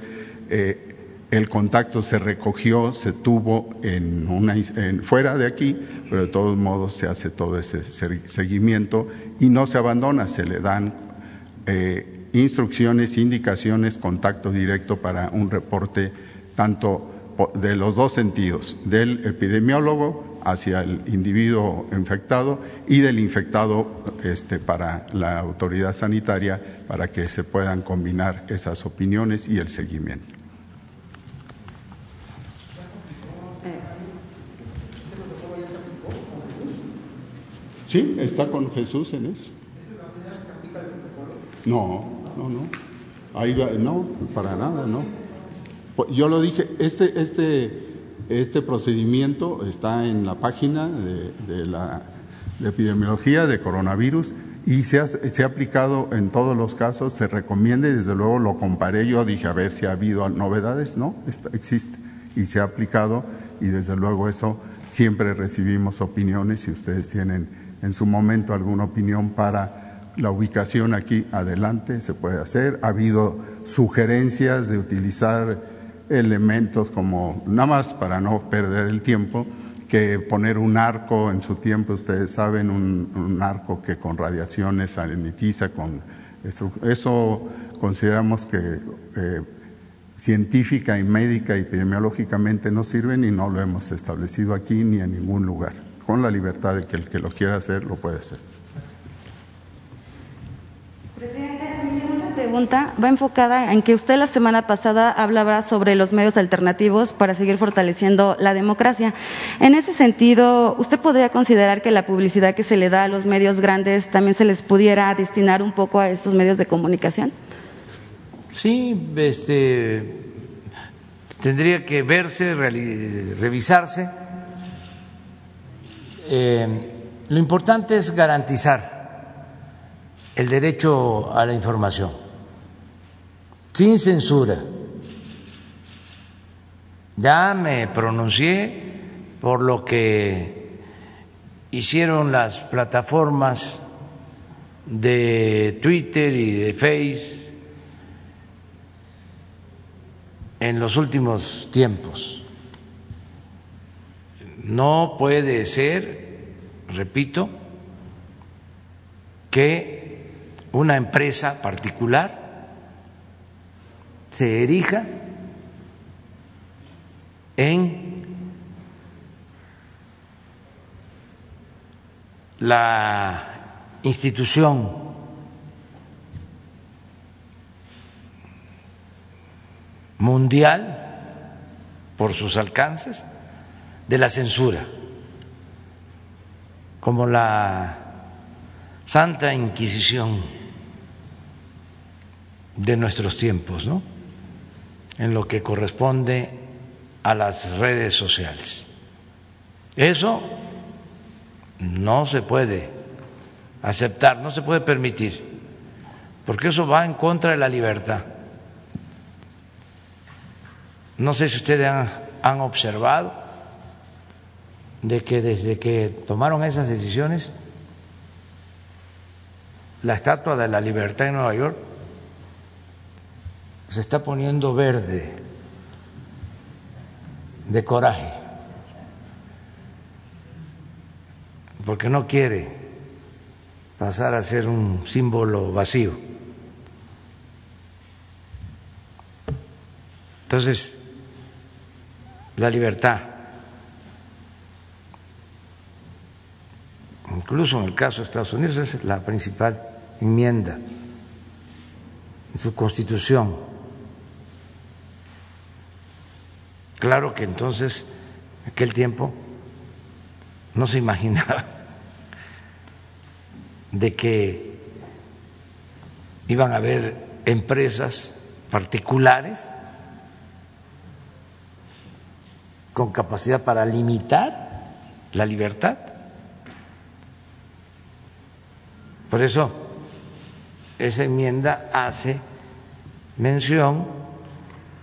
eh, el contacto se recogió, se tuvo en una, en, fuera de aquí, pero de todos modos se hace todo ese seguimiento y no se abandona, se le dan eh, instrucciones, indicaciones, contacto directo para un reporte tanto de los dos sentidos, del epidemiólogo hacia el individuo infectado y del infectado este, para la autoridad sanitaria para que se puedan combinar esas opiniones y el seguimiento. Sí, está con Jesús en eso. No, no, no. Ahí va, no, para nada, no. Yo lo dije, este, este, este procedimiento está en la página de, de la de epidemiología de coronavirus y se ha, se ha, aplicado en todos los casos, se recomienda y desde luego lo comparé, yo dije a ver si ha habido novedades, no, existe y se ha aplicado y desde luego eso siempre recibimos opiniones si ustedes tienen en su momento alguna opinión para la ubicación aquí adelante se puede hacer. Ha habido sugerencias de utilizar elementos como, nada más para no perder el tiempo, que poner un arco en su tiempo, ustedes saben, un, arco que con radiaciones saliniza, con eso, eso consideramos que eh, científica y médica y epidemiológicamente no sirven y no lo hemos establecido aquí ni en ningún lugar, con la libertad de que el que lo quiera hacer lo puede hacer. pregunta va enfocada en que usted la semana pasada hablaba sobre los medios alternativos para seguir fortaleciendo la democracia. En ese sentido, ¿usted podría considerar que la publicidad que se le da a los medios grandes también se les pudiera destinar un poco a estos medios de comunicación? Sí, este, tendría que verse, revisarse. Eh, lo importante es garantizar el derecho a la información sin censura. Ya me pronuncié por lo que hicieron las plataformas de Twitter y de Face en los últimos tiempos. No puede ser, repito, que una empresa particular se erija en la institución mundial por sus alcances de la censura, como la Santa Inquisición de nuestros tiempos, ¿no? en lo que corresponde a las redes sociales. Eso no se puede aceptar, no se puede permitir, porque eso va en contra de la libertad. No sé si ustedes han, observado de que desde que tomaron esas decisiones, la Estatua de la Libertad en Nueva York se está poniendo verde de coraje, porque no quiere pasar a ser un símbolo vacío. Entonces, la libertad, incluso en el caso de Estados Unidos, es la principal enmienda en su constitución Claro que entonces, en aquel tiempo, no se imaginaba de que iban a haber empresas particulares con capacidad para limitar la libertad. Por eso, esa enmienda hace mención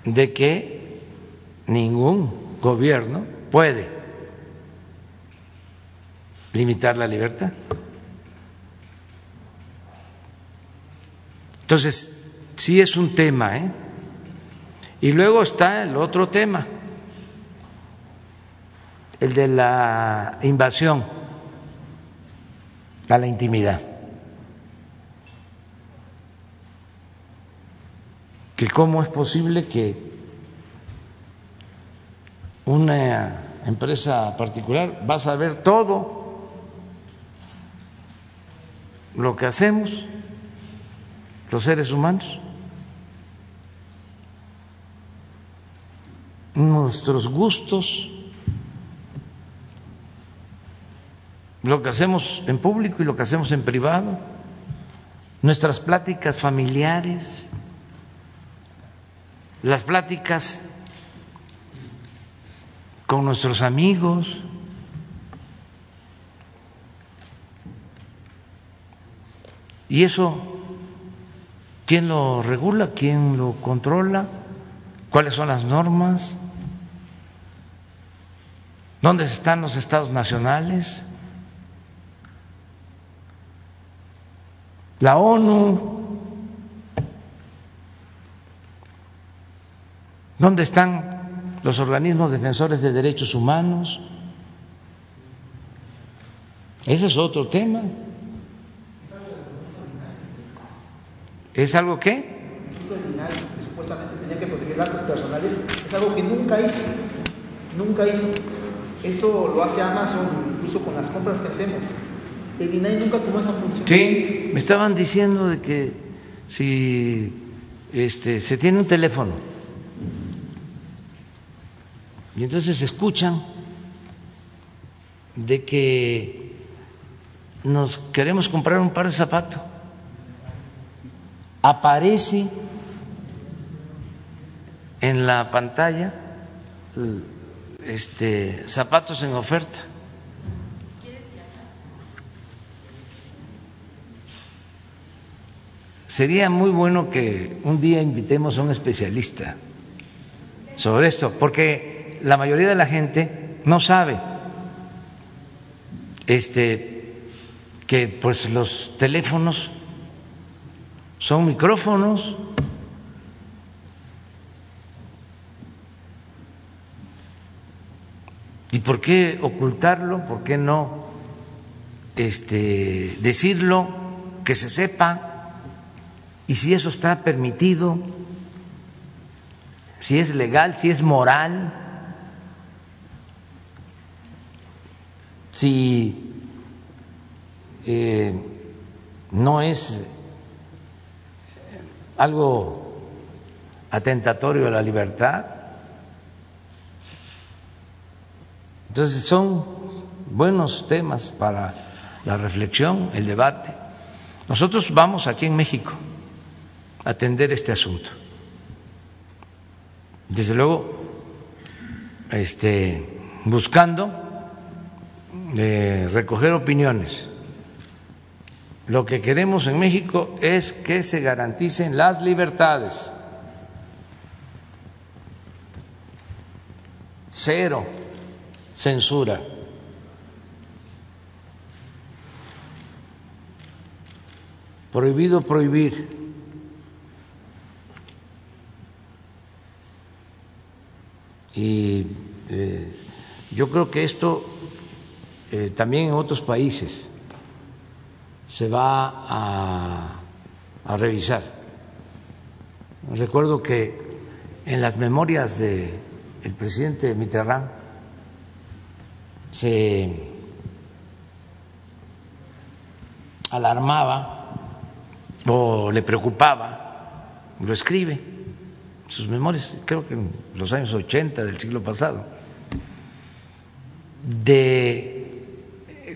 de que ningún gobierno puede limitar la libertad. Entonces, sí es un tema, ¿eh? Y luego está el otro tema, el de la invasión a la intimidad. Que cómo es posible que una empresa particular va a saber todo lo que hacemos los seres humanos, nuestros gustos, lo que hacemos en público y lo que hacemos en privado, nuestras pláticas familiares, las pláticas con nuestros amigos. ¿Y eso quién lo regula? ¿Quién lo controla? ¿Cuáles son las normas? ¿Dónde están los estados nacionales? la ONU. ¿Dónde están los organismos defensores de derechos humanos? Ese es otro tema. ¿Es algo qué? que supuestamente tenía que proteger datos personales, es algo que nunca hizo, nunca hizo. Eso lo hace Amazon incluso con las compras que hacemos. El INAI nunca tomó esa función. Sí, me estaban diciendo de que si este, se tiene un teléfono y entonces escuchan de que nos queremos comprar un par de zapatos, aparece en la pantalla este, zapatos en oferta. Sería muy bueno que un día invitemos a un especialista sobre esto, porque la mayoría de la gente no sabe este, que pues los teléfonos son micrófonos. ¿Y por qué ocultarlo? ¿Por qué no este, decirlo, que se sepa? Y si eso está permitido, si es legal, si es moral, si eh, no es algo atentatorio a la libertad. Entonces son buenos temas para la reflexión, el debate. Nosotros vamos aquí en México a atender este asunto. Desde luego, este, buscando de recoger opiniones. Lo que queremos en México es que se garanticen las libertades. Cero censura. Prohibido prohibir. Y eh, yo creo que esto eh, también en otros países se va a, revisar. Recuerdo que en las memorias del el presidente Mitterrand se alarmaba o le preocupaba, lo escribe, sus memorias, creo que en los años 80 del siglo pasado, de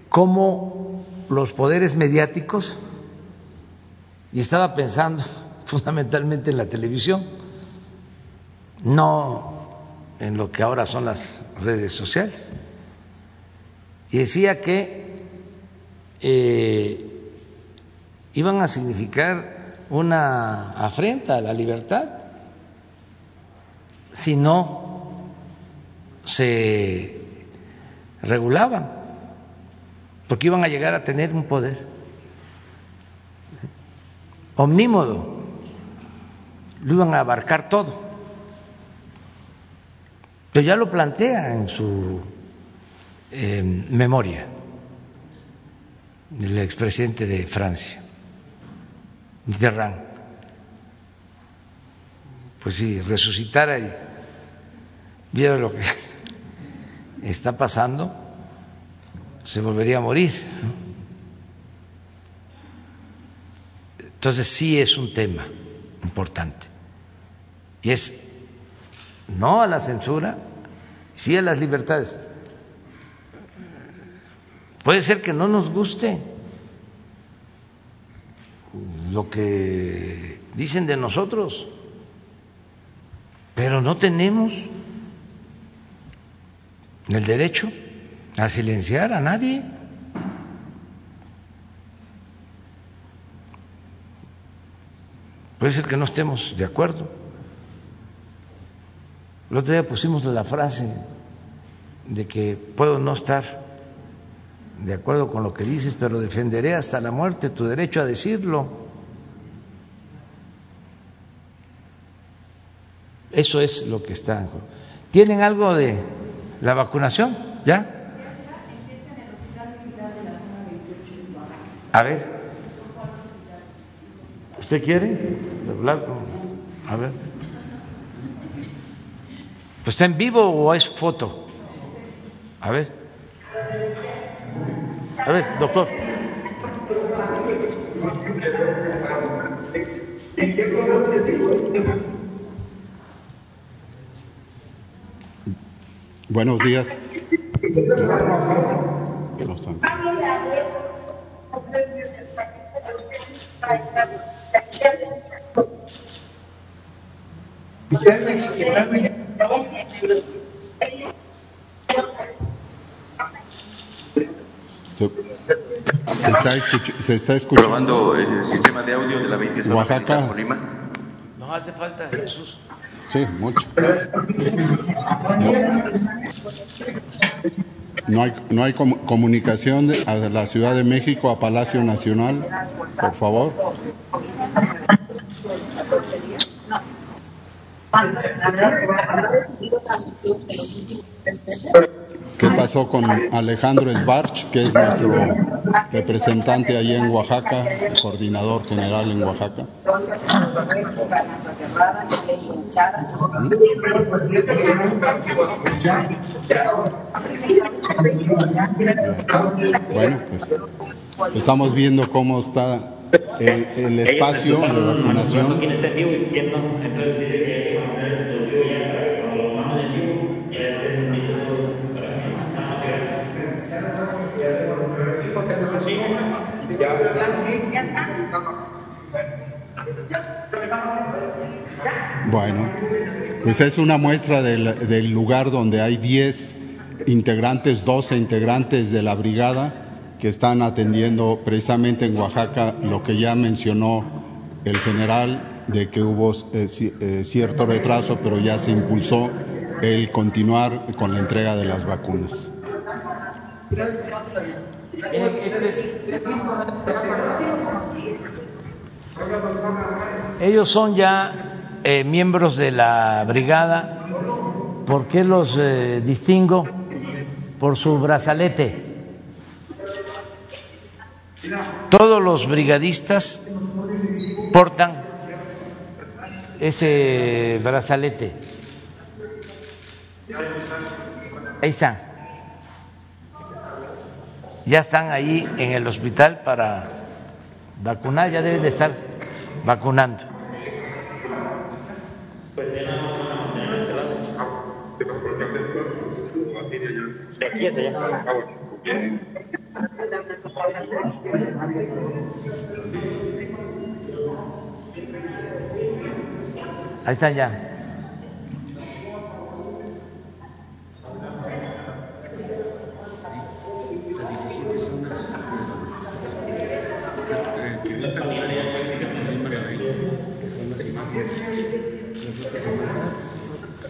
cómo los poderes mediáticos, y estaba pensando [LAUGHS] fundamentalmente en la televisión, no en lo que ahora son las redes sociales, y decía que eh, iban a significar una afrenta a la libertad si no se regulaban, porque iban a llegar a tener un poder omnímodo, lo iban a abarcar todo. Pero ya lo plantea en su eh, memoria del expresidente de Francia, Mitterrand. Pues si resucitara y viera lo que [LAUGHS] está pasando, se volvería a morir. Entonces sí es un tema importante. Y es no a la censura, sí a las libertades. Puede ser que no nos guste lo que dicen de nosotros, pero no tenemos el derecho a silenciar a nadie. Puede ser que no estemos de acuerdo. El otro día pusimos la frase de que puedo no estar de acuerdo con lo que dices, pero defenderé hasta la muerte tu derecho a decirlo. Eso es lo que está. ¿Tienen algo de la vacunación? ¿Ya? A ver. ¿Usted quiere hablar con.? A ver. ¿Pues está en vivo o es foto? A ver. A ver, doctor. Buenos días. Se está, escuchando. Probando el sistema de audio de la 20 Oaxaca. No hace falta, Jesús. Sí, mucho. No hay, no hay comunicación de, a la Ciudad de México, a Palacio Nacional, por favor. ¿Qué pasó con Alejandro Sbarch, que es nuestro representante allí en Oaxaca, coordinador general en Oaxaca? Bueno, pues estamos viendo cómo está el, el espacio de vacunación. Bueno, pues es una muestra del, del lugar donde hay 10 integrantes, 12 integrantes de la brigada que están atendiendo precisamente en Oaxaca lo que ya mencionó el general de que hubo eh, eh, cierto retraso, pero ya se impulsó el continuar con la entrega de las vacunas. Ellos son ya eh, miembros de la brigada. ¿Por qué los distingo? Por su brazalete. Todos los brigadistas portan ese brazalete. Ahí están. Ya están ahí en el hospital para vacunar, ya deben de estar vacunando. De aquí Ahí están ya.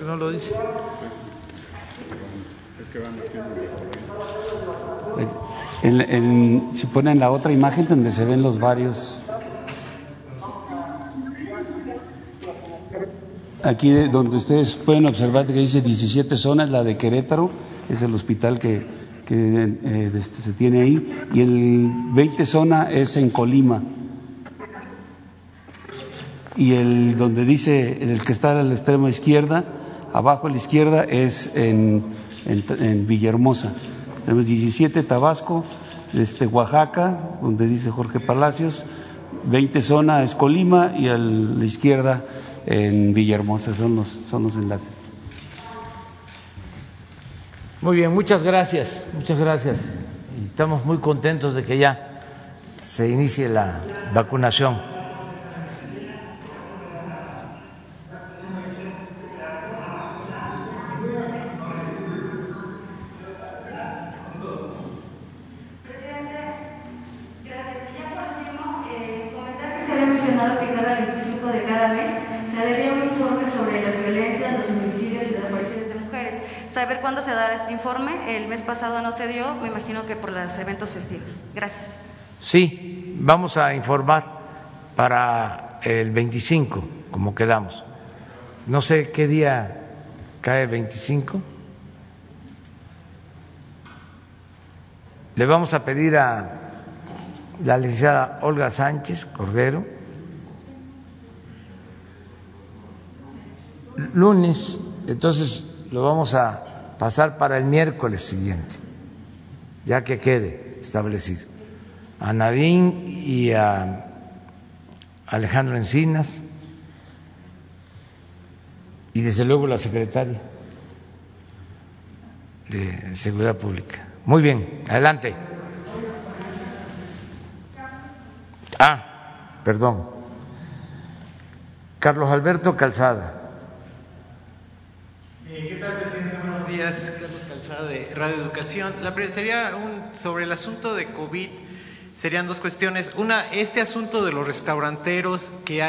no lo dice? Que van si ponen la otra imagen donde se ven los varios. Aquí donde ustedes pueden observar que dice 17 zonas, la de Querétaro, es el hospital que, eh, este, se tiene ahí, y el 20 zona es en Colima. Y el donde dice, el que está a la extrema izquierda, abajo a la izquierda es en, en, Villahermosa. Tenemos 17 Tabasco, este, Oaxaca, donde dice Jorge Palacios, 20 zona es Colima y a la izquierda en Villahermosa, son los, son los enlaces. Muy bien, muchas gracias, muchas gracias. Estamos muy contentos de que ya se inicie la vacunación. de cada mes se daría un informe sobre las violencias, los homicidios y desapariciones de mujeres mujeres. Saber cuándo se dará este informe. El mes pasado no se dio, me imagino que por los eventos festivos. Gracias. Sí, vamos a informar para el 25, como quedamos. No sé qué día cae 25. Le vamos a pedir a la licenciada Olga Sánchez Cordero lunes, entonces lo vamos a pasar para el miércoles siguiente, ya que quede establecido. A Nadine y a Alejandro Encinas y desde luego la secretaria de Seguridad Pública. Muy bien, adelante. Ah, perdón. Carlos Alberto Calzada. Eh, ¿Qué tal, días. Carlos Calzada de Radio Educación. La sería un, sobre el asunto de COVID. Serían dos cuestiones. Una, este asunto de los restauranteros que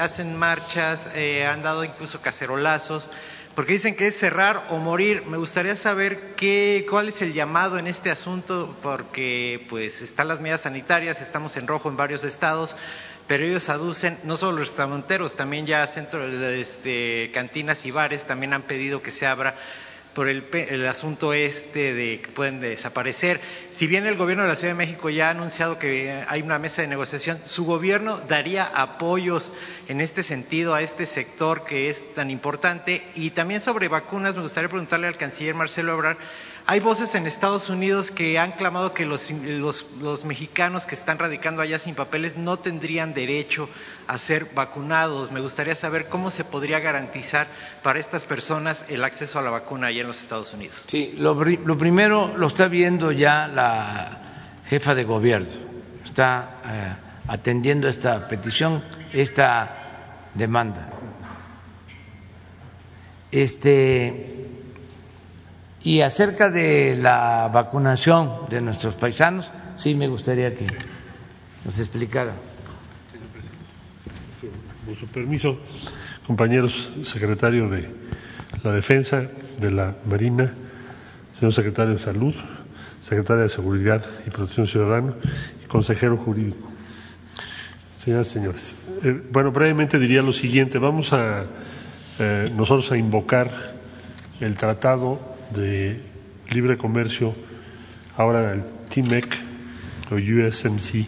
hacen marchas, eh, han dado incluso cacerolazos, porque dicen que es cerrar o morir. Me gustaría saber qué, cuál es el llamado en este asunto, porque pues están las medidas sanitarias, estamos en rojo en varios estados, pero ellos aducen, no solo los restauranteros, también ya centros, este, cantinas y bares también han pedido que se abra por el, el, asunto este de que pueden desaparecer. Si bien el gobierno de la Ciudad de México ya ha anunciado que hay una mesa de negociación, ¿su gobierno daría apoyos en este sentido a este sector que es tan importante? Y también sobre vacunas, me gustaría preguntarle al canciller Marcelo Ebrard, hay voces en Estados Unidos que han clamado que los, mexicanos que están radicando allá sin papeles no tendrían derecho a ser vacunados. Me gustaría saber cómo se podría garantizar para estas personas el acceso a la vacuna allá en los Estados Unidos. Sí, lo, lo primero lo está viendo ya la jefa de gobierno, está eh, atendiendo esta petición, esta demanda. Este y acerca de la vacunación de nuestros paisanos, sí me gustaría que nos explicara. Señor presidente, con su permiso, compañeros secretario de la Defensa, de la Marina, señor secretario de Salud, secretaria de Seguridad y Protección Ciudadana y consejero jurídico. Señoras y señores, eh, bueno, brevemente diría lo siguiente, vamos a eh, nosotros a invocar el tratado de libre comercio, ahora el TMEC o USMC,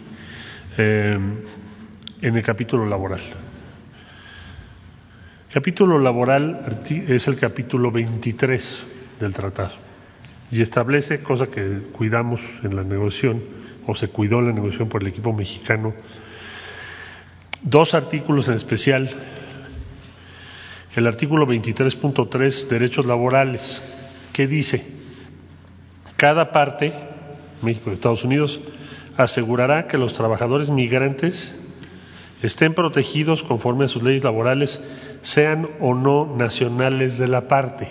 eh, en el capítulo laboral. Capítulo laboral es el capítulo 23 del tratado y establece, cosa que cuidamos en la negociación, o se cuidó en la negociación por el equipo mexicano, dos artículos en especial. El artículo 23.3, derechos laborales, que dice, cada parte, México y Estados Unidos, asegurará que los trabajadores migrantes estén protegidos conforme a sus leyes laborales, sean o no nacionales de la parte.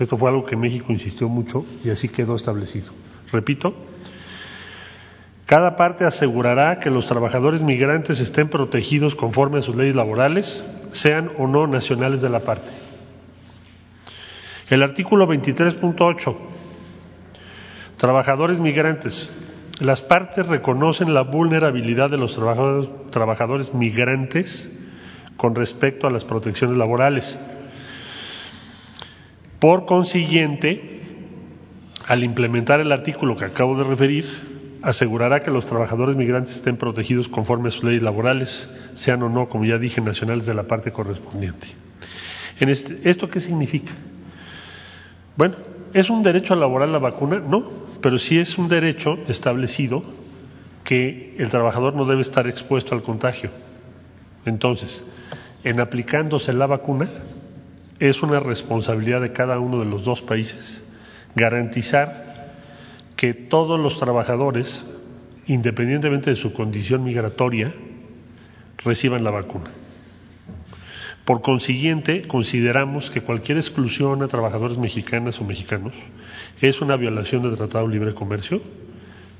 Esto fue algo que México insistió mucho y así quedó establecido. Repito, cada parte asegurará que los trabajadores migrantes estén protegidos conforme a sus leyes laborales, sean o no nacionales de la parte. El artículo 23.8. Trabajadores migrantes. Las partes reconocen la vulnerabilidad de los trabajadores, trabajadores migrantes con respecto a las protecciones laborales. Por consiguiente, al implementar el artículo que acabo de referir, asegurará que los trabajadores migrantes estén protegidos conforme a sus leyes laborales, sean o no, como ya dije, nacionales de la parte correspondiente. En este, ¿Esto qué significa? Bueno, ¿es un derecho a laboral la vacuna? No, pero sí es un derecho establecido que el trabajador no debe estar expuesto al contagio. Entonces, en aplicándose la vacuna, es una responsabilidad de cada uno de los dos países garantizar que todos los trabajadores, independientemente de su condición migratoria, reciban la vacuna. Por consiguiente, consideramos que cualquier exclusión a trabajadores mexicanas o mexicanos es una violación del Tratado de Libre Comercio,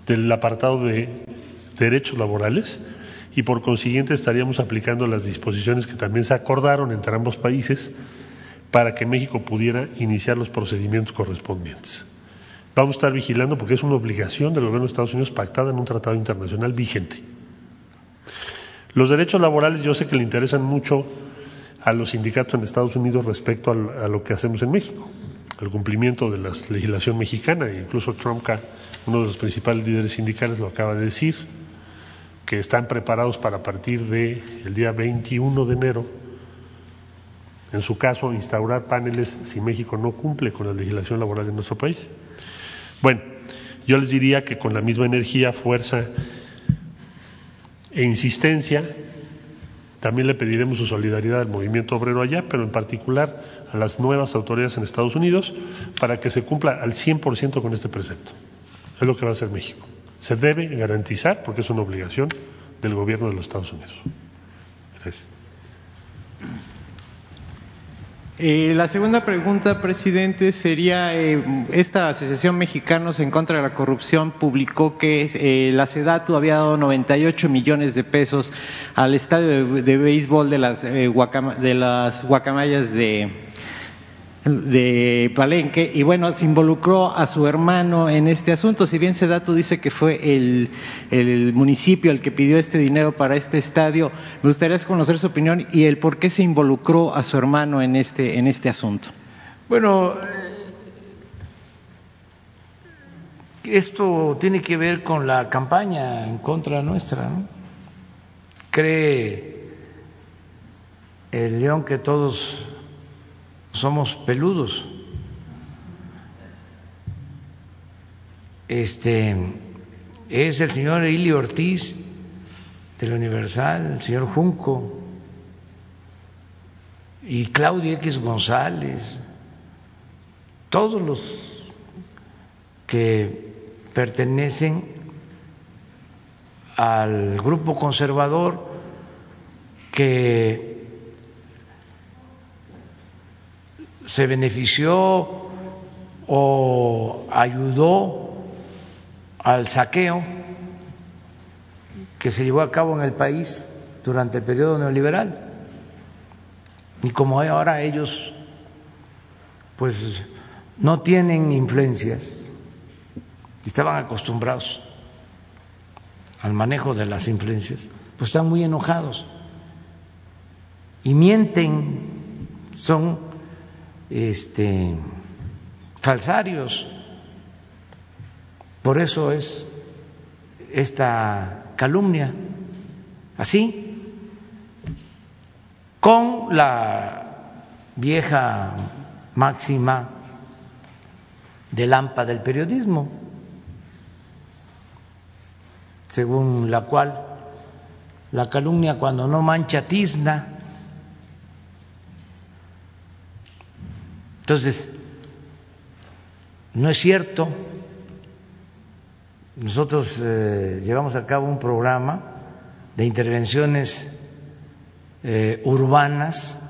del apartado de derechos laborales, y por consiguiente estaríamos aplicando las disposiciones que también se acordaron entre ambos países para que México pudiera iniciar los procedimientos correspondientes. Vamos a estar vigilando porque es una obligación del gobierno de Estados Unidos pactada en un tratado internacional vigente. Los derechos laborales yo sé que le interesan mucho a los sindicatos en Estados Unidos respecto a lo que hacemos en México, al cumplimiento de la legislación mexicana. Incluso Trump, uno de los principales líderes sindicales, lo acaba de decir, que están preparados para partir del el día 21 de enero, en su caso, instaurar paneles si México no cumple con la legislación laboral de nuestro país. Bueno, yo les diría que con la misma energía, fuerza e insistencia, también le pediremos su solidaridad al movimiento obrero allá, pero en particular a las nuevas autoridades en Estados Unidos, para que se cumpla al 100% con este precepto. Es lo que va a hacer México. Se debe garantizar, porque es una obligación del gobierno de los Estados Unidos. Gracias. Eh, la segunda pregunta, presidente, sería, eh, esta Asociación Mexicanos en contra de la Corrupción publicó que eh, la SEDATU había dado 98 millones de pesos al estadio de, béisbol de las, de las guacamayas de, de Palenque y bueno, se involucró a su hermano en este asunto. Si bien Sedato dice que fue el, el, municipio el que pidió este dinero para este estadio, me gustaría conocer su opinión y el por qué se involucró a su hermano en este, en este asunto. Bueno, esto tiene que ver con la campaña en contra nuestra. ¿no? Cree el león que todos somos peludos. Este es el señor Ili Ortiz de la Universal, el señor Junco y Claudio X González, todos los que pertenecen al grupo conservador que se benefició o ayudó al saqueo que se llevó a cabo en el país durante el periodo neoliberal. Y como ahora ellos pues no tienen influencias, estaban acostumbrados al manejo de las influencias, pues están muy enojados y mienten, son este, falsarios. Por eso es esta calumnia, así, con la vieja máxima de lampa del periodismo, según la cual la calumnia cuando no mancha tizna, Entonces, no es cierto. Nosotros eh, llevamos a cabo un programa de intervenciones eh, urbanas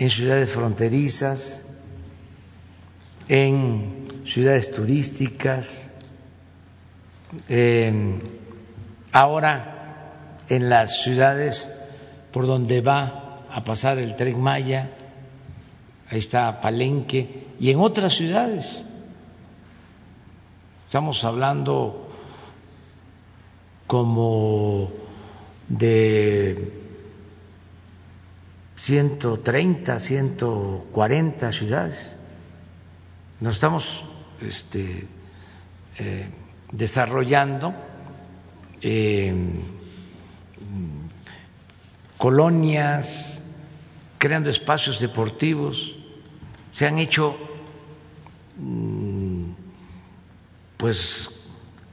en ciudades fronterizas, en ciudades turísticas, ahora en las ciudades por donde va a pasar el tren Maya ahí está Palenque y en otras ciudades. Estamos hablando como de 130, 140 ciudades. Nos estamos este, eh, desarrollando eh, colonias, creando espacios deportivos se han hecho mm, pues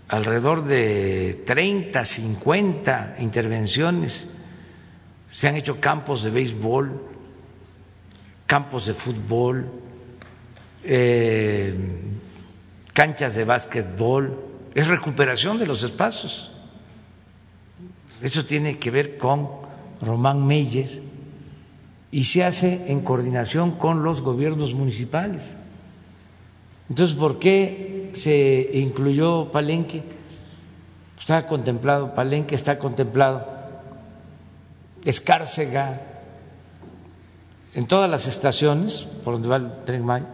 alrededor de 30, 50 intervenciones, se han hecho campos de béisbol, campos de fútbol, eh, canchas de básquetbol, es recuperación de los espacios. Eso tiene que ver con Román Meyer y se hace en coordinación con los gobiernos municipales. Entonces, ¿por qué se incluyó Palenque? Está contemplado Palenque, está contemplado Escárcega, en todas las estaciones por donde va el tren Maya,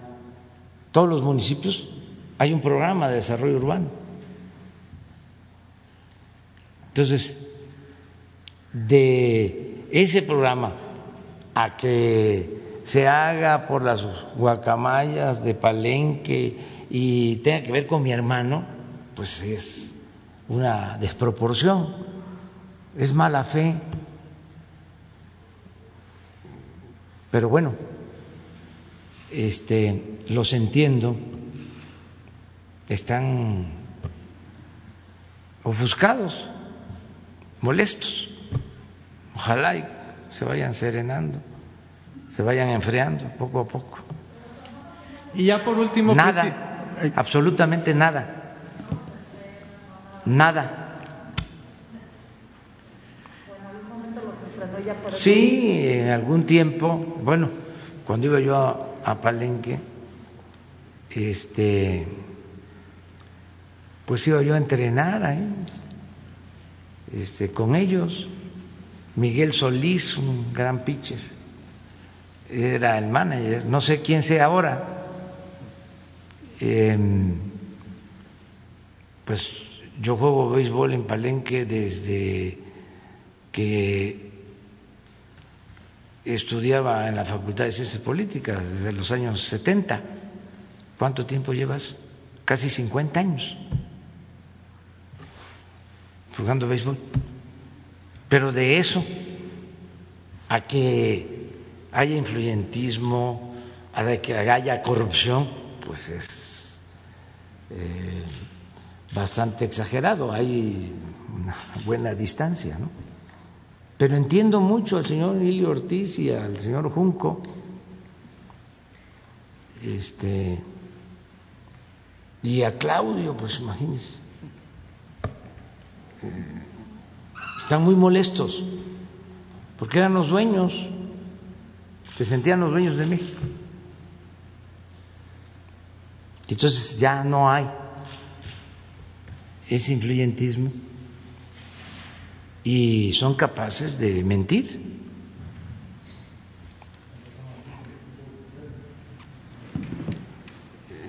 todos los municipios, hay un programa de desarrollo urbano. Entonces, de ese programa a que se haga por las guacamayas de Palenque y tenga que ver con mi hermano, pues es una desproporción, es mala fe. Pero bueno, este, los entiendo, están ofuscados, molestos. Ojalá y se vayan serenando, se vayan enfriando poco a poco. Y ya por último, nada, absolutamente nada, nada. Sí, en algún tiempo, bueno, cuando iba yo a, a Palenque, este, pues iba yo a entrenar ahí, este, con ellos. Miguel Solís, un gran pitcher, era el manager, no sé quién sea ahora. Em, pues yo juego béisbol en Palenque desde que estudiaba en la Facultad de Ciencias Políticas, desde los años 70. ¿Cuánto tiempo llevas? Casi 50 años jugando béisbol. Pero de eso a que haya influyentismo, a que haya corrupción, pues es eh, bastante exagerado, hay una buena distancia, ¿no? Pero entiendo mucho al señor Ilio Ortiz y al señor Junco, este, y a Claudio, pues imagínense, están muy molestos porque eran los dueños, se sentían los dueños de México. Entonces ya no hay ese influyentismo y son capaces de mentir.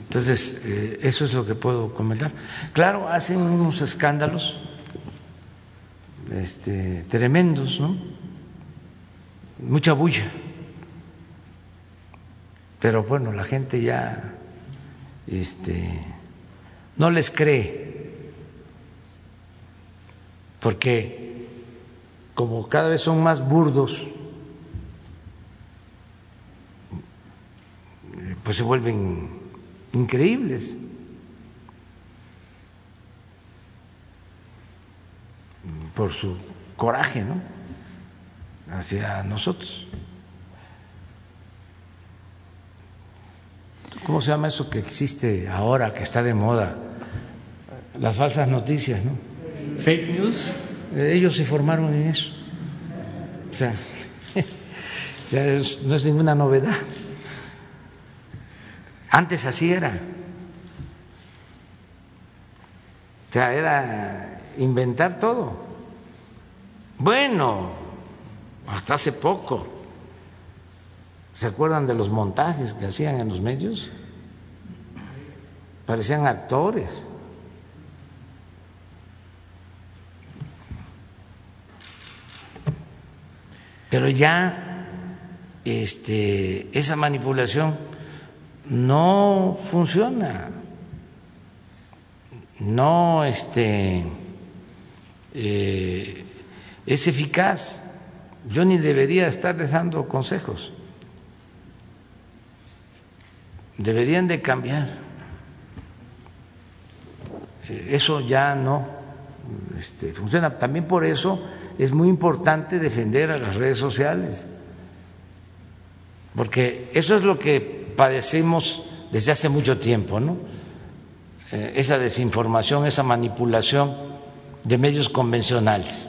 Entonces, eh, eso es lo que puedo comentar. Claro, hacen unos escándalos este, tremendos, ¿no? Mucha bulla. Pero bueno, la gente ya este, no les cree, porque como cada vez son más burdos, pues se vuelven increíbles. Por su coraje, ¿no? Hacia nosotros. ¿Cómo se llama eso que existe ahora, que está de moda? Las falsas noticias, ¿no? Fake news. Ellos se formaron en eso. O sea, [LAUGHS] o sea no es ninguna novedad. Antes así era. O sea, era inventar todo. Bueno, hasta hace poco. ¿Se acuerdan de los montajes que hacían en los medios? Parecían actores. Pero ya este, esa manipulación no funciona, no este, eh, es eficaz. Yo ni debería estarles dando consejos. Deberían de cambiar. Eh, eso ya no este, funciona. También por eso es muy importante defender a las redes sociales, porque eso es lo que padecemos desde hace mucho tiempo, ¿no? Eh, esa desinformación, esa manipulación de medios convencionales.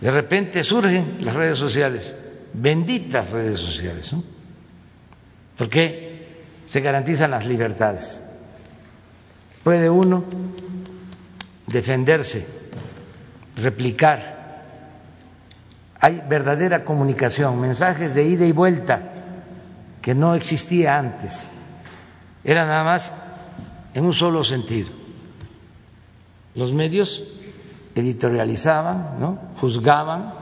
De repente surgen las redes sociales, benditas redes sociales, ¿no? porque se garantizan las libertades. Puede uno defenderse, replicar. Hay verdadera comunicación, mensajes de ida y vuelta que no existía antes. Era nada más en un solo sentido. Los medios editorializaban, ¿no? juzgaban,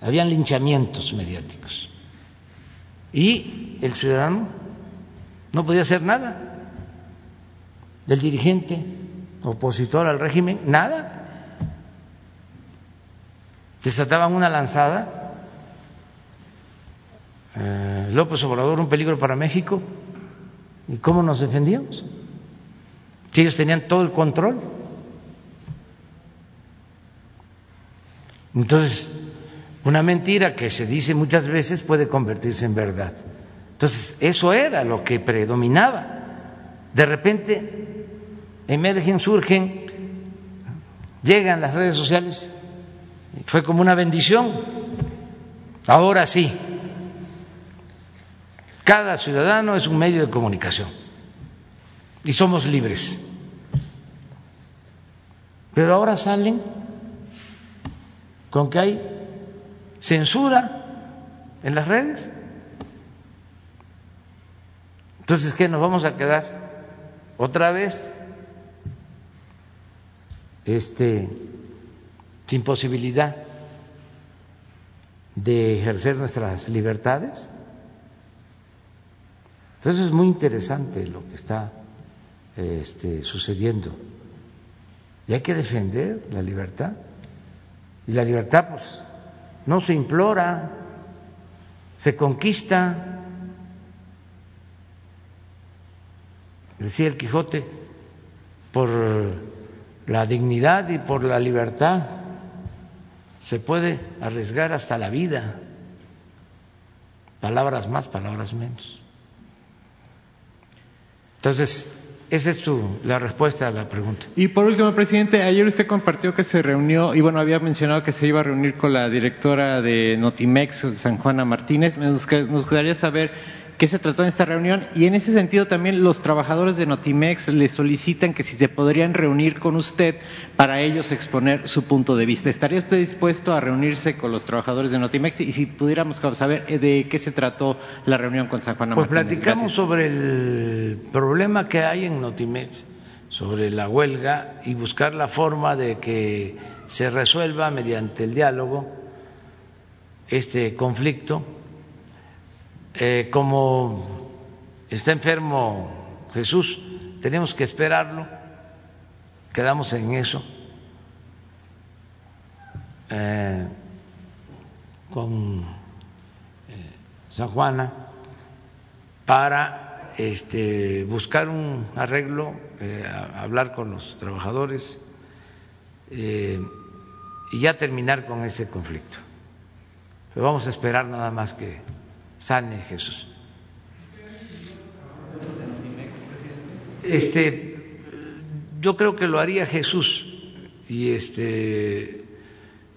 habían linchamientos mediáticos. Y el ciudadano no podía hacer nada. Del dirigente opositor al régimen, nada. Desataban una lanzada. Eh, López Obrador, un peligro para México. ¿Y cómo nos defendíamos? Si ellos tenían todo el control. Entonces, una mentira que se dice muchas veces puede convertirse en verdad. Entonces, eso era lo que predominaba. De repente emergen, surgen, llegan las redes sociales, fue como una bendición. Ahora sí, cada ciudadano es un medio de comunicación y somos libres. Pero ahora salen con que hay censura en las redes. Entonces, ¿qué nos vamos a quedar otra vez este sin posibilidad de ejercer nuestras libertades? Entonces es muy interesante lo que está este, sucediendo. Y hay que defender la libertad. Y la libertad, pues, no se implora, se conquista. Decía el Quijote, por la dignidad y por la libertad se puede arriesgar hasta la vida. Palabras más, palabras menos. Entonces, esa es la respuesta a la pregunta. Y por último, presidente, ayer usted compartió que se reunió, y bueno, había mencionado que se iba a reunir con la directora de Notimex, San Juana Martínez. Nos, gustaría saber qué se trató en esta reunión. Y en ese sentido también los trabajadores de Notimex le solicitan que si se podrían reunir con usted para ellos exponer su punto de vista. ¿Estaría usted dispuesto a reunirse con los trabajadores de Notimex y si pudiéramos saber eh, de qué se trató la reunión con San Juan Pues platicamos sobre el problema que hay en Notimex, sobre la huelga y buscar la forma de que se resuelva mediante el diálogo este conflicto eh, como está enfermo Jesús, tenemos que esperarlo, quedamos en eso, eh, con eh, San Juana, para este, buscar un arreglo, hablar con los trabajadores y ya terminar con ese conflicto. Pero vamos a esperar nada más que sane Jesús. Este, yo creo que lo haría Jesús y este,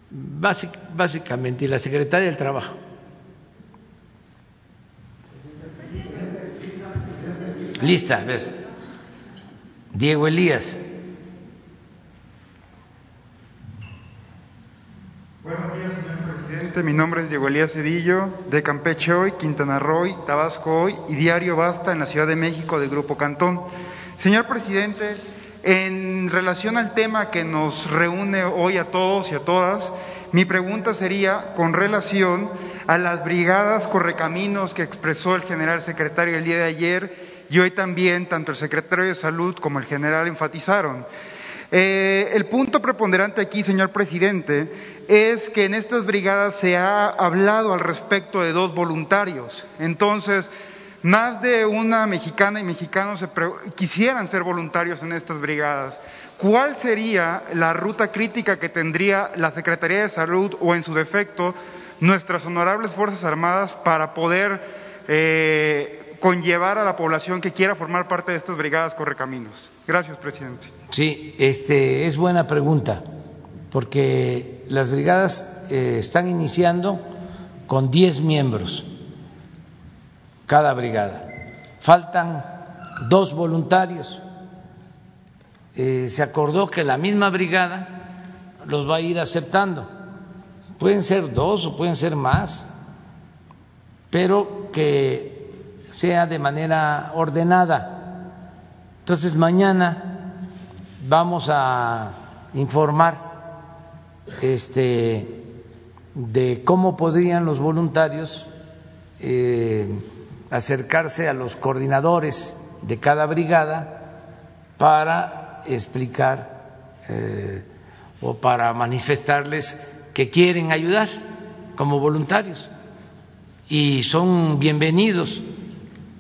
básicamente, y la secretaria del Trabajo. Lista, a ver. Diego Elías. Mi nombre es Diego Elías Cedillo, de Campeche hoy, Quintana Roo, Tabasco hoy y Diario Basta en la Ciudad de México del Grupo Cantón. Señor presidente, en relación al tema que nos reúne hoy a todos y a todas, mi pregunta sería con relación a las brigadas correcaminos que expresó el general secretario el día de ayer y hoy también tanto el secretario de Salud como el general enfatizaron. Eh, el punto preponderante aquí, señor presidente, es que en estas brigadas se ha hablado al respecto de dos voluntarios. Entonces, más de una mexicana y mexicano quisieran ser voluntarios en estas brigadas. ¿Cuál sería la ruta crítica que tendría la Secretaría de Salud o, en su defecto, nuestras honorables Fuerzas Armadas para poder eh, conllevar a la población que quiera formar parte de estas brigadas correcaminos? Gracias, presidente. Sí, este, es buena pregunta, porque las brigadas eh, están iniciando con 10 miembros cada brigada. Faltan dos voluntarios. Eh, se acordó que la misma brigada los va a ir aceptando. Pueden ser dos o pueden ser más, pero que sea de manera ordenada. Entonces mañana vamos a informar este, de cómo podrían los voluntarios eh, acercarse a los coordinadores de cada brigada para explicar eh, o para manifestarles que quieren ayudar como voluntarios y son bienvenidos.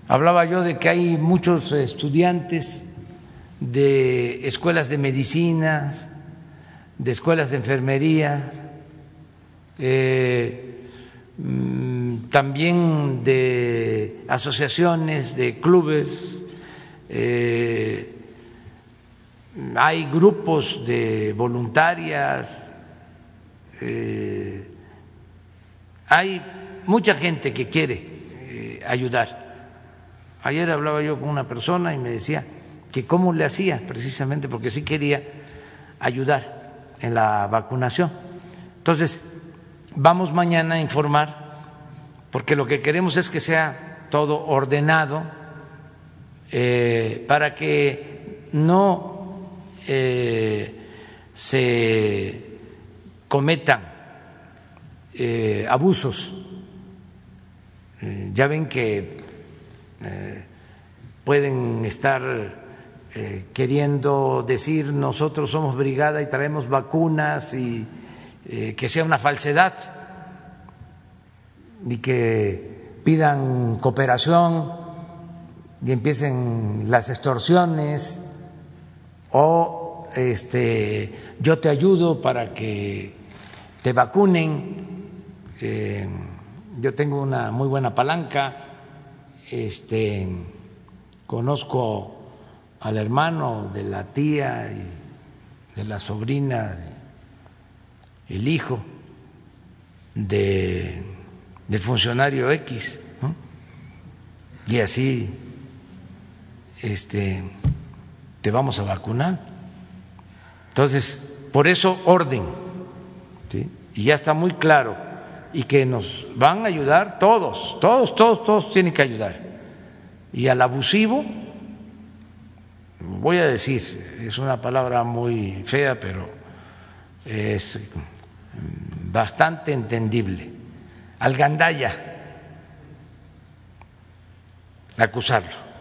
Hablaba yo de que hay muchos estudiantes de escuelas de medicina, de escuelas de enfermería, eh, mm, también de asociaciones, de clubes, eh, hay grupos de voluntarias, eh, hay mucha gente que quiere ayudar. Ayer hablaba yo con una persona y me decía que cómo le hacía, precisamente porque sí quería ayudar en la vacunación. Entonces, vamos mañana a informar, porque lo que queremos es que sea todo ordenado eh, para que no eh, se cometan eh, abusos. ya ven que pueden estar eh, queriendo decir nosotros somos brigada y traemos vacunas y eh, que sea una falsedad y que pidan cooperación y empiecen las extorsiones o este yo te ayudo para que te vacunen eh, yo tengo una muy buena palanca este conozco al hermano de la tía y de la sobrina, el hijo de, del funcionario X, y así este, te vamos a vacunar. Entonces, por eso orden, y ya está muy claro, y que nos van a ayudar todos, todos, todos, todos tienen que ayudar. Y al abusivo, voy a decir, es una palabra muy fea, pero es bastante entendible, al gandaya, acusarlo.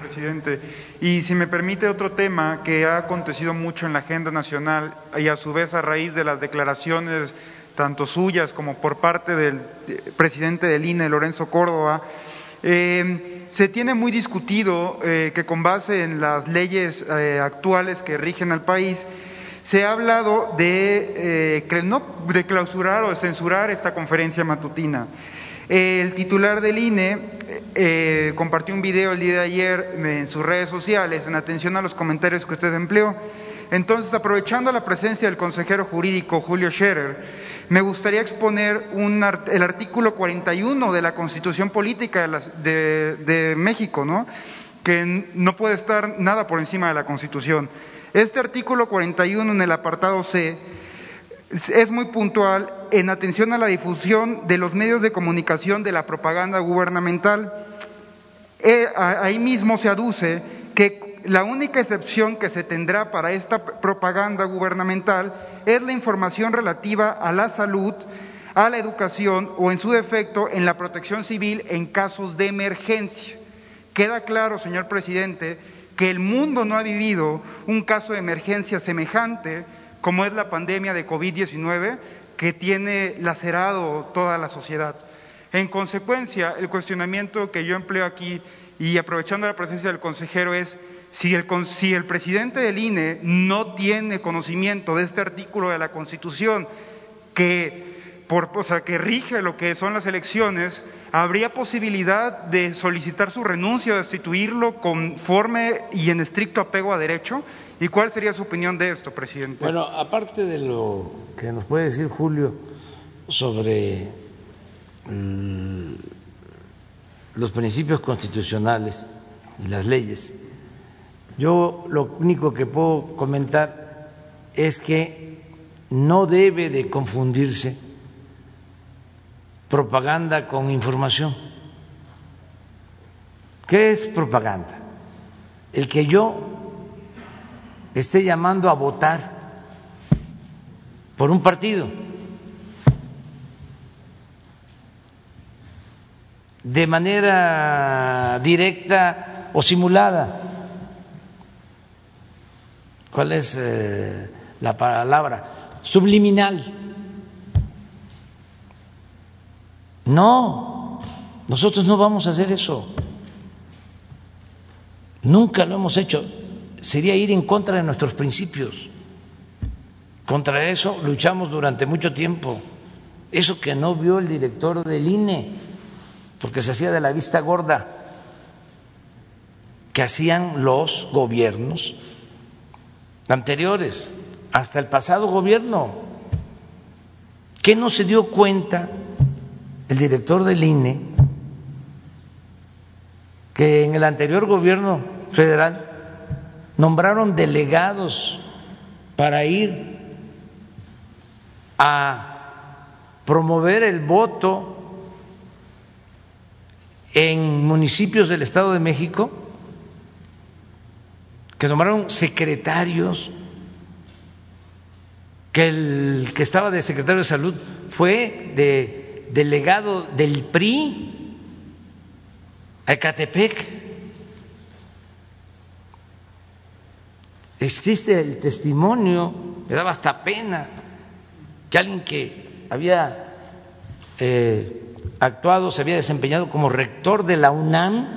presidente. Y si me permite otro tema que ha acontecido mucho en la agenda nacional y a su vez a raíz de las declaraciones tanto suyas como por parte del presidente del INE, Lorenzo Córdoba, eh, se tiene muy discutido eh, que con base en las leyes eh, actuales que rigen al país, se ha hablado de, no, de clausurar o de censurar esta conferencia matutina. El titular del INE compartió un video el día de ayer en sus redes sociales en atención a los comentarios que usted empleó. Entonces, aprovechando la presencia del consejero jurídico Julio Scherer, me gustaría exponer el artículo 41 de la Constitución Política de, México, ¿no? que no puede estar nada por encima de la Constitución. Este artículo 41 en el apartado C es muy puntual en atención a la difusión de los medios de comunicación de la propaganda gubernamental. Eh, ahí mismo se aduce que la única excepción que se tendrá para esta propaganda gubernamental es la información relativa a la salud, a la educación o, en su defecto, en la protección civil en casos de emergencia. Queda claro, señor presidente, que el mundo no ha vivido un caso de emergencia semejante como es la pandemia de COVID-19 que tiene lacerado toda la sociedad. En consecuencia, el cuestionamiento que yo empleo aquí y aprovechando la presencia del consejero es si el, presidente del INE no tiene conocimiento de este artículo de la Constitución que, por, que rige lo que son las elecciones, ¿habría posibilidad de solicitar su renuncia o destituirlo conforme y en estricto apego a derecho? ¿Y cuál sería su opinión de esto, presidente? Bueno, aparte de lo que nos puede decir Julio sobre mm, los principios constitucionales y las leyes, yo lo único que puedo comentar es que no debe de confundirse propaganda con información. ¿Qué es propaganda? El que yo esté llamando a votar por un partido de manera directa o simulada. ¿Cuál es eh, la palabra? Subliminal. No, nosotros no vamos a hacer eso. Nunca lo hemos hecho. Sería ir en contra de nuestros principios. Contra eso luchamos durante mucho tiempo. Eso que no vio el director del INE, porque se hacía de la vista gorda, que hacían los gobiernos anteriores, hasta el pasado gobierno. ¿Qué no se dio cuenta el director del INE que en el anterior gobierno federal nombraron delegados para ir a promover el voto en municipios del Estado de México, que nombraron secretarios, que el que estaba de secretario de salud fue de delegado del PRI a Ecatepec. Existe el testimonio, me daba hasta pena que alguien que había eh, actuado, se había desempeñado como rector de la UNAM,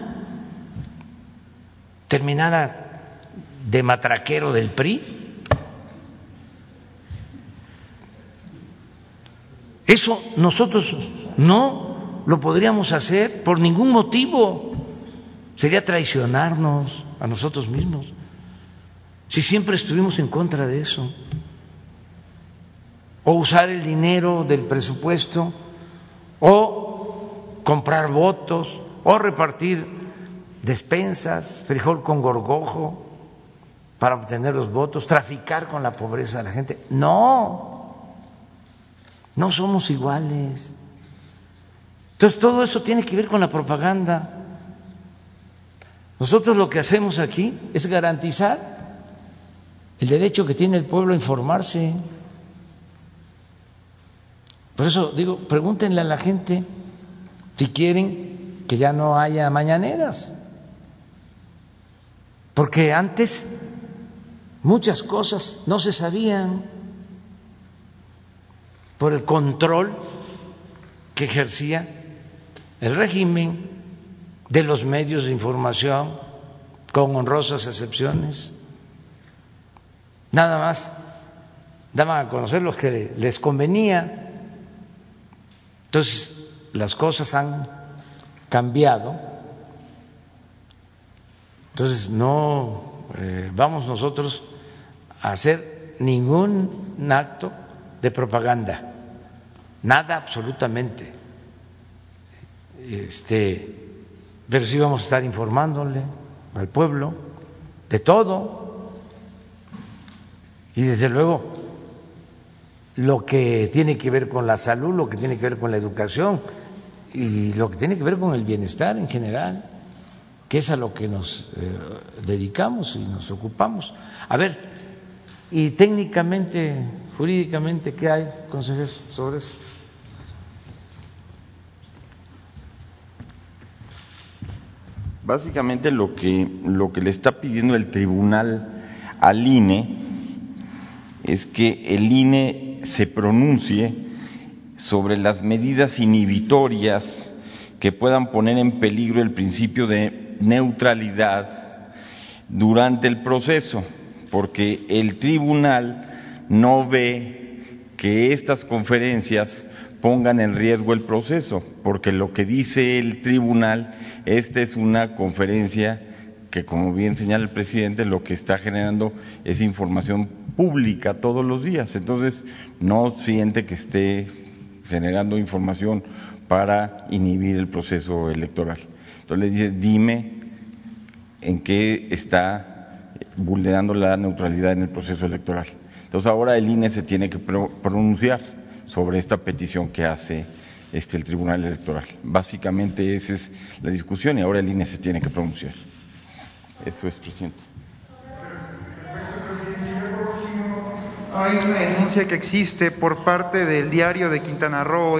terminara de matraquero del PRI. Eso nosotros no lo podríamos hacer por ningún motivo. Sería traicionarnos a nosotros mismos. Si siempre estuvimos en contra de eso. O usar el dinero del presupuesto, o comprar votos, o repartir despensas, frijol con gorgojo para obtener los votos, traficar con la pobreza de la gente. No, no somos iguales. Entonces todo eso tiene que ver con la propaganda. Nosotros lo que hacemos aquí es garantizar el derecho que tiene el pueblo a informarse. Por eso digo, pregúntenle a la gente si quieren que ya no haya mañaneras. Porque antes muchas cosas no se sabían por el control que ejercía el régimen de los medios de información, con honrosas excepciones. Nada más daban a conocer los que les convenía. Entonces, las cosas han cambiado. Entonces, no eh, vamos nosotros hacer ningún acto de propaganda, nada absolutamente. Este, pero sí vamos a estar informándole al pueblo de todo. Y desde luego, lo que tiene que ver con la salud, lo que tiene que ver con la educación y lo que tiene que ver con el bienestar en general, que es a lo que nos eh, dedicamos y nos ocupamos. A ver, y técnicamente, jurídicamente, ¿qué hay, consejero, sobre eso? Básicamente lo que, lo que le está pidiendo el tribunal al INE es que el INE se pronuncie sobre las medidas inhibitorias que puedan poner en peligro el principio de neutralidad durante el proceso, porque el tribunal no ve que estas conferencias pongan en riesgo el proceso, porque lo que dice el tribunal, esta es una conferencia que, como bien señala el presidente, lo que está generando es información pública todos los días. Entonces, no siente que esté generando información para inhibir el proceso electoral. Entonces le dice, dime en qué está vulnerando la neutralidad en el proceso electoral. Entonces ahora el INE se tiene que pronunciar sobre esta petición que hace este, el Tribunal Electoral. Básicamente esa es la discusión y ahora el INE se tiene que pronunciar. Eso es, presidente. Hay una denuncia que existe por parte del diario de Quintana Roo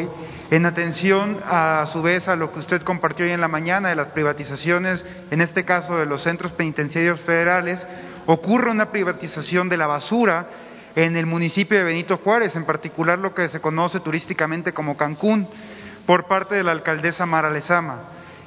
en atención a, su vez a lo que usted compartió hoy en la mañana de las privatizaciones, en este caso de los centros penitenciarios federales, ocurre una privatización de la basura en el municipio de Benito Juárez, en particular lo que se conoce turísticamente como Cancún, por parte de la alcaldesa Mara Lezama.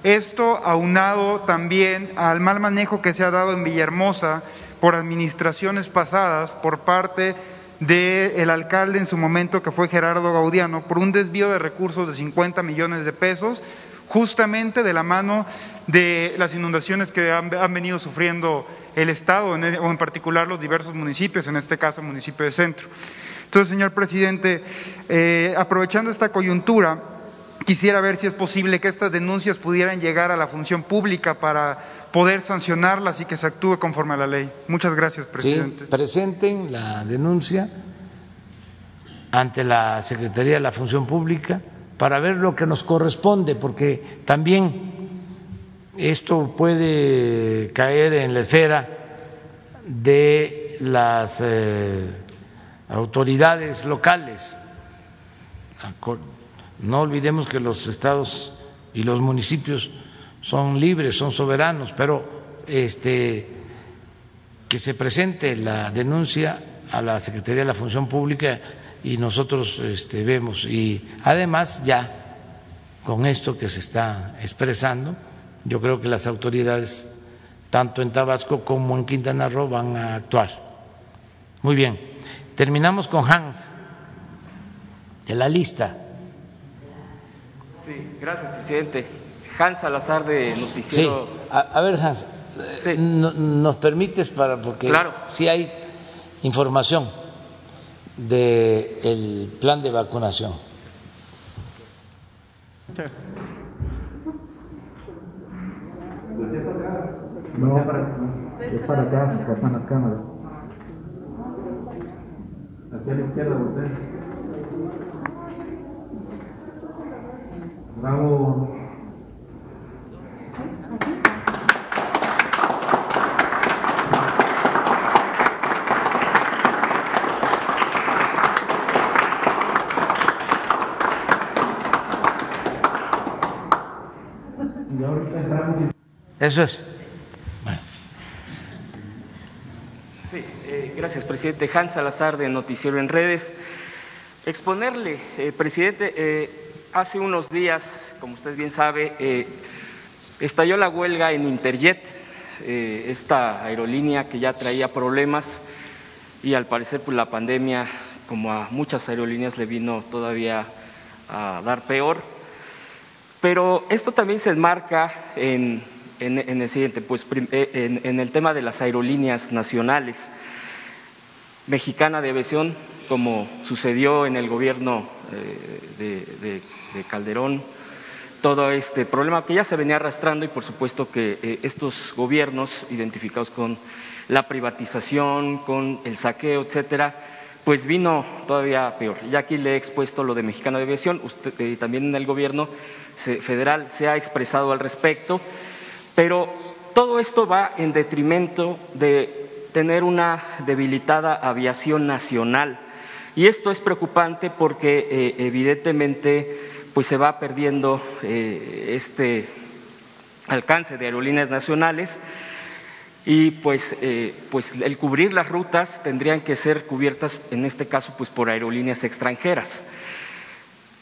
Esto aunado también al mal manejo que se ha dado en Villahermosa por administraciones pasadas por parte del alcalde en su momento, que fue Gerardo Gaudiano, por un desvío de recursos de 50 millones de pesos, justamente de la mano de las inundaciones que han, venido sufriendo el Estado, o en particular los diversos municipios, en este caso el municipio de Centro. Entonces, señor presidente, eh, aprovechando esta coyuntura, quisiera ver si es posible que estas denuncias pudieran llegar a la función pública para poder sancionarlas y que se actúe conforme a la ley. Muchas gracias, presidente. Sí, presenten la denuncia ante la Secretaría de la Función Pública para ver lo que nos corresponde, porque también esto puede caer en la esfera de las eh, autoridades locales. No olvidemos que los estados y los municipios son libres, son soberanos, pero este que se presente la denuncia a la Secretaría de la Función Pública y nosotros este, vemos y además ya con esto que se está expresando, yo creo que las autoridades tanto en Tabasco como en Quintana Roo van a actuar. Muy bien, terminamos con Hans de la lista. Sí, gracias, presidente. Hans Salazar de Noticiero. Sí. A, ver, Hans, ¿nos permites para porque claro. si hay información del plan de vacunación? No, es para acá, pasan las cámaras. Aquí a la izquierda, usted. Bravo. Eso es. Sí, eh, gracias, presidente. Hans Salazar, de Noticiero en Redes. Exponerle, eh, presidente, eh, hace unos días, como usted bien sabe, estalló la huelga en Interjet, esta aerolínea que ya traía problemas y al parecer pues, la pandemia, como a muchas aerolíneas, le vino todavía a dar peor. Pero esto también se enmarca en pues eh, el tema de las aerolíneas nacionales. Mexicana de Aviación, como sucedió en el gobierno eh, de, Calderón, todo este problema que ya se venía arrastrando y por supuesto que eh, estos gobiernos identificados con la privatización, con el saqueo, etcétera, pues vino todavía peor. Ya aquí le he expuesto lo de Mexicana de Aviación, usted también en el gobierno federal se ha expresado al respecto. Pero todo esto va en detrimento de tener una debilitada aviación nacional. Y esto es preocupante porque eh, evidentemente pues se va perdiendo eh, este alcance de aerolíneas nacionales y pues, eh, pues el cubrir las rutas tendrían que ser cubiertas en este caso pues por aerolíneas extranjeras.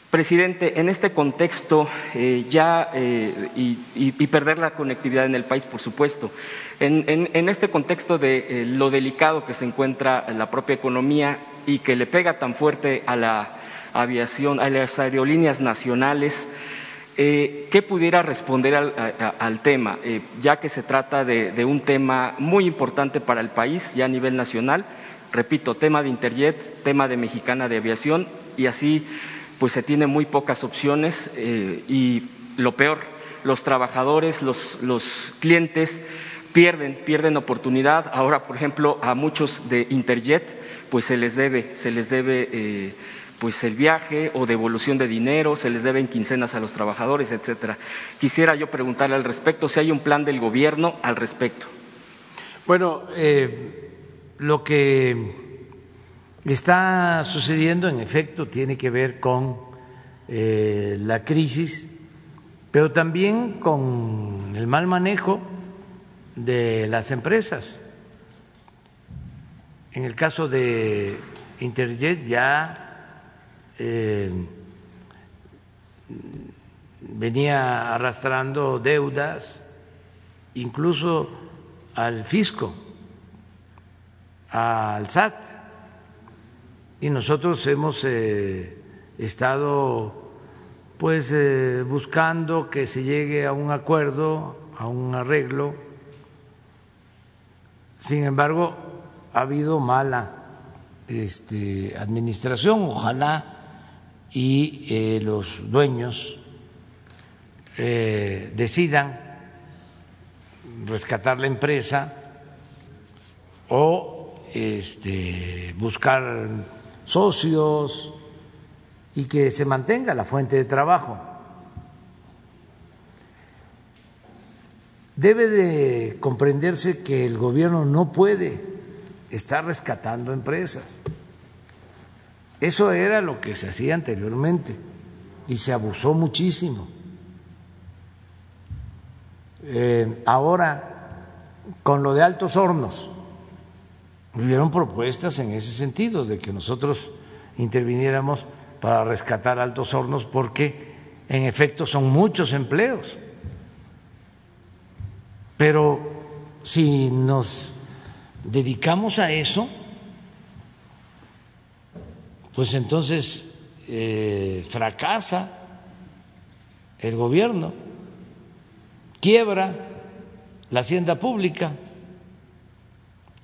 Presidente, en este contexto eh, ya y, perder la conectividad en el país, por supuesto, en, este contexto de lo delicado que se encuentra la propia economía y que le pega tan fuerte a la aviación, a las aerolíneas nacionales, ¿qué pudiera responder al, tema? ya que se trata de, un tema muy importante para el país, ya a nivel nacional, repito, tema de Interjet, tema de Mexicana de Aviación y así pues se tiene muy pocas opciones eh, y lo peor, los trabajadores, los, los, clientes pierden, pierden oportunidad. Ahora, por ejemplo, a muchos de Interjet, pues se les debe, se les debe eh, pues el viaje o devolución de dinero, se les deben quincenas a los trabajadores, etcétera. Quisiera yo preguntarle al respecto si hay un plan del gobierno al respecto. Bueno, eh, lo que está sucediendo, en efecto, tiene que ver con eh, la crisis, pero también con el mal manejo de las empresas. En el caso de Interjet ya eh, venía arrastrando deudas, incluso al fisco, al SAT, y nosotros hemos eh, estado pues eh, buscando que se llegue a un acuerdo, a un arreglo. Sin embargo, ha habido mala este, administración, ojalá y eh, los dueños eh, decidan rescatar la empresa o este, buscar socios y que se mantenga la fuente de trabajo. Debe de comprenderse que el gobierno no puede está rescatando empresas. Eso era lo que se hacía anteriormente y se abusó muchísimo. Eh, ahora, con lo de altos hornos, hubieron propuestas en ese sentido, de que nosotros interviniéramos para rescatar altos hornos, porque en efecto son muchos empleos. Pero si nos dedicamos a eso, pues entonces eh, fracasa el gobierno, quiebra la hacienda pública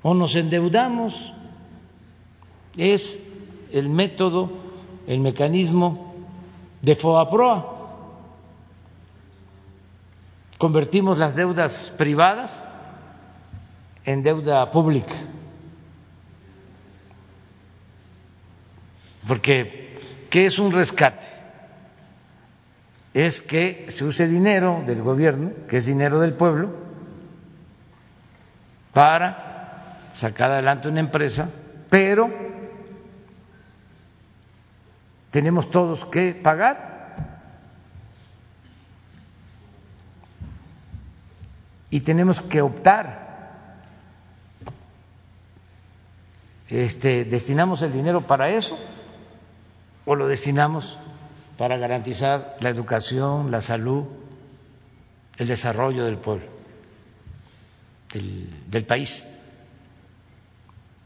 o nos endeudamos. Es el método, el mecanismo de FOAPROA. Convertimos las deudas privadas en deuda pública. Porque, ¿qué es un rescate? Es que se use dinero del gobierno, que es dinero del pueblo, para sacar adelante una empresa, pero tenemos todos que pagar. Y tenemos que optar este, destinamos el dinero para eso o lo destinamos para garantizar la educación, la salud, el desarrollo del pueblo, del, país.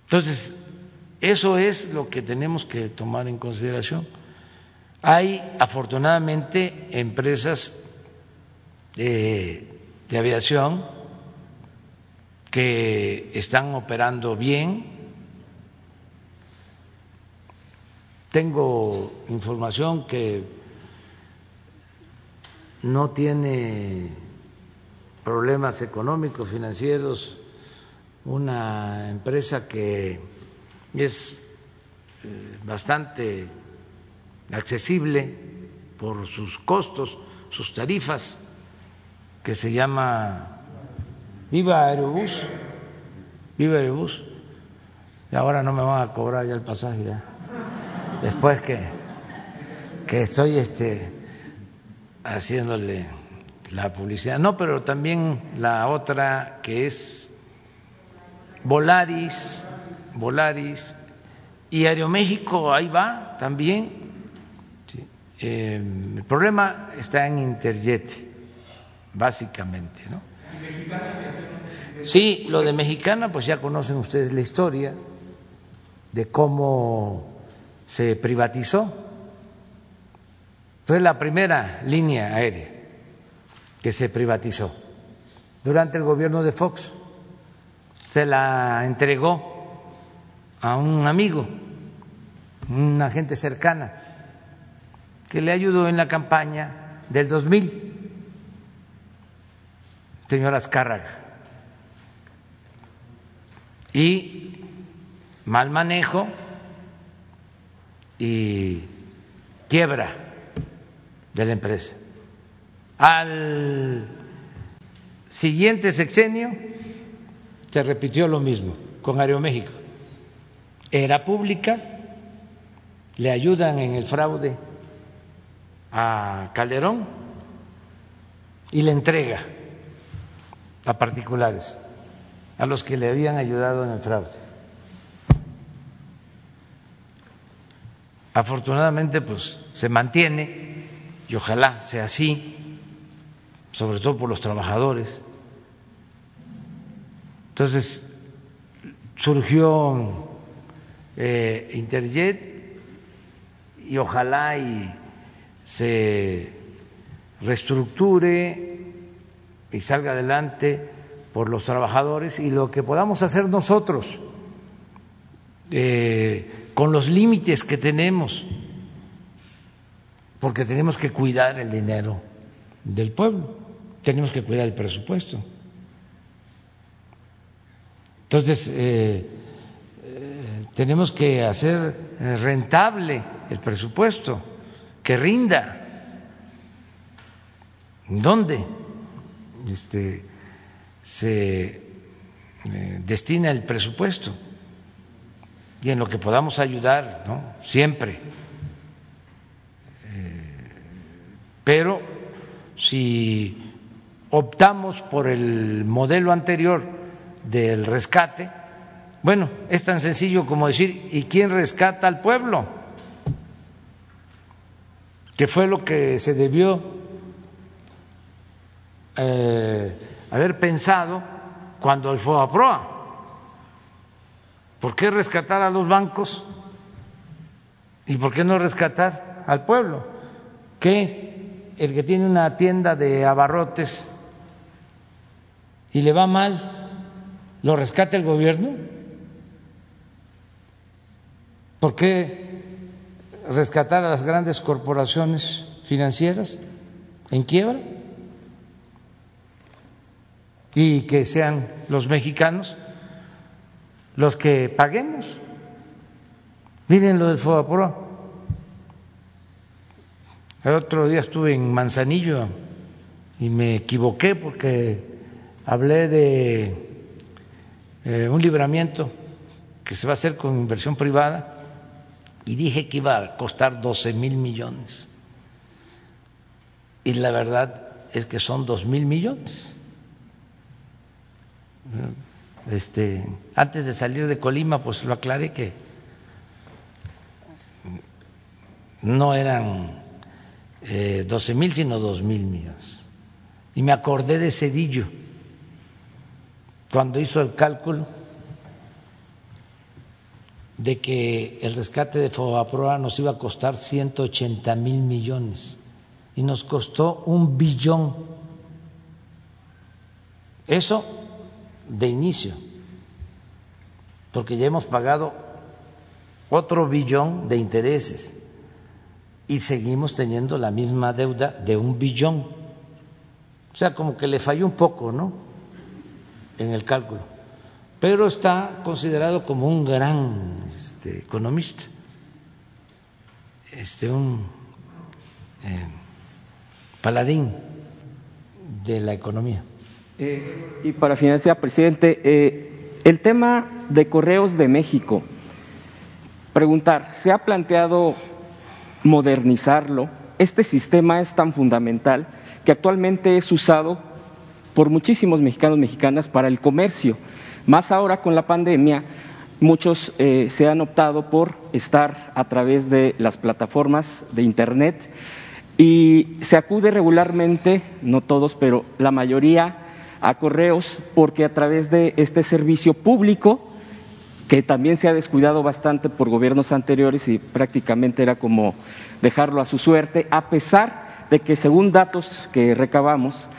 Entonces, eso es lo que tenemos que tomar en consideración. Hay afortunadamente empresas de, de aviación que están operando bien, Tengo información que no tiene problemas económicos, financieros, una empresa que es eh, bastante accesible por sus costos, sus tarifas, que se llama Viva Aerobús, Viva Aerobús, y ahora no me van a cobrar ya el pasaje después que, que estoy este, haciéndole la publicidad. No, pero también la otra que es Volaris, Volaris y Aeroméxico, ahí va también. Eh, el problema está en Interjet, básicamente, ¿no? Sí, lo de Mexicana, pues ya conocen ustedes la historia de cómo se privatizó. Fue la primera línea aérea que se privatizó durante el gobierno de Fox. Se la entregó a un amigo, una gente cercana, que le ayudó en la campaña del 2000, señor Azcárraga. Y mal manejo y quiebra de la empresa. Al siguiente sexenio se repitió lo mismo con Aeroméxico. Era pública, le ayudan en el fraude a Calderón y le entrega a particulares, a los que le habían ayudado en el fraude. Afortunadamente, pues se mantiene y ojalá sea así, sobre todo por los trabajadores. Entonces, surgió eh, Interjet y ojalá y se reestructure y salga adelante por los trabajadores y lo que podamos hacer nosotros eh, con los límites que tenemos, porque tenemos que cuidar el dinero del pueblo, tenemos que cuidar el presupuesto. Entonces, eh, eh, tenemos que hacer rentable el presupuesto, que rinda. ¿Dónde este, se destina el presupuesto? Y en lo que podamos ayudar, ¿no? Siempre. Eh, pero si optamos por el modelo anterior del rescate, bueno, es tan sencillo como decir, ¿y quién rescata al pueblo? Que fue lo que se debió eh, haber pensado cuando el FOAPROA ¿Por qué rescatar a los bancos? ¿Y por qué no rescatar al pueblo? ¿Que el que tiene una tienda de abarrotes y le va mal, lo rescata el gobierno? ¿Por qué rescatar a las grandes corporaciones financieras en quiebra? Y que sean los mexicanos los que paguemos. Miren lo del Fobaproa. El otro día estuve en Manzanillo y me equivoqué porque hablé de eh, un libramiento que se va a hacer con inversión privada y dije que iba a costar 12 mil millones. Y la verdad es que son dos mil millones este, antes de salir de Colima, pues lo aclaré que no eran eh, 12 mil, sino dos mil millones. Y me acordé de Cedillo, cuando hizo el cálculo de que el rescate de Fobaproa nos iba a costar 180 mil millones y nos costó un billón. Eso de inicio, porque ya hemos pagado otro billón de intereses y seguimos teniendo la misma deuda de un billón. O sea, como que le falló un poco, ¿no? En el cálculo. Pero está considerado como un gran este, economista, este, un eh, paladín de la economía. Eh, y para finalizar, presidente, eh, el tema de correos de México, preguntar, ¿se ha planteado modernizarlo? Este sistema es tan fundamental que actualmente es usado por muchísimos mexicanos mexicanas para el comercio. Más ahora con la pandemia, muchos eh, se han optado por estar a través de las plataformas de Internet y se acude regularmente, no todos, pero la mayoría, a correos porque a través de este servicio público, que también se ha descuidado bastante por gobiernos anteriores y prácticamente era como dejarlo a su suerte, a pesar de que según datos que recabamos,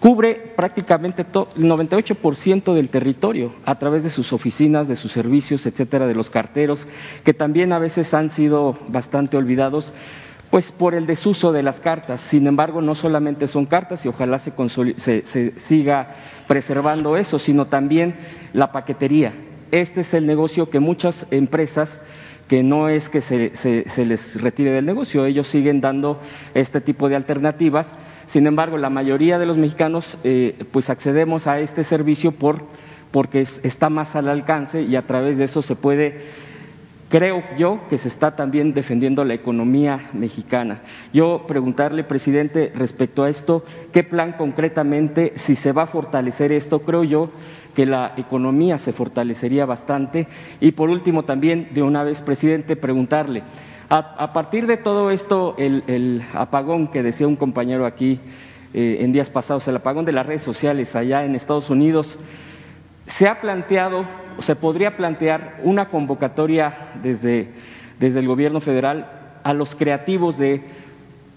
cubre prácticamente el 98% del territorio a través de sus oficinas, de sus servicios, etcétera, de los carteros, que también a veces han sido bastante olvidados pues por el desuso de las cartas. Sin embargo, no solamente son cartas y ojalá se, se, siga preservando eso, sino también la paquetería. Este es el negocio que muchas empresas que no es que se, se, les retire del negocio, ellos siguen dando este tipo de alternativas. Sin embargo, la mayoría de los mexicanos eh, pues accedemos a este servicio por, porque está más al alcance y a través de eso se puede Creo yo que se está también defendiendo la economía mexicana. Yo preguntarle, presidente, respecto a esto, ¿qué plan concretamente, si se va a fortalecer esto? Creo yo que la economía se fortalecería bastante. Y por último, también, de una vez, presidente, preguntarle, a, partir de todo esto, el, apagón que decía un compañero aquí eh, en días pasados, el apagón de las redes sociales allá en Estados Unidos, se ha planteado, se podría plantear una convocatoria desde, desde el gobierno federal a los creativos de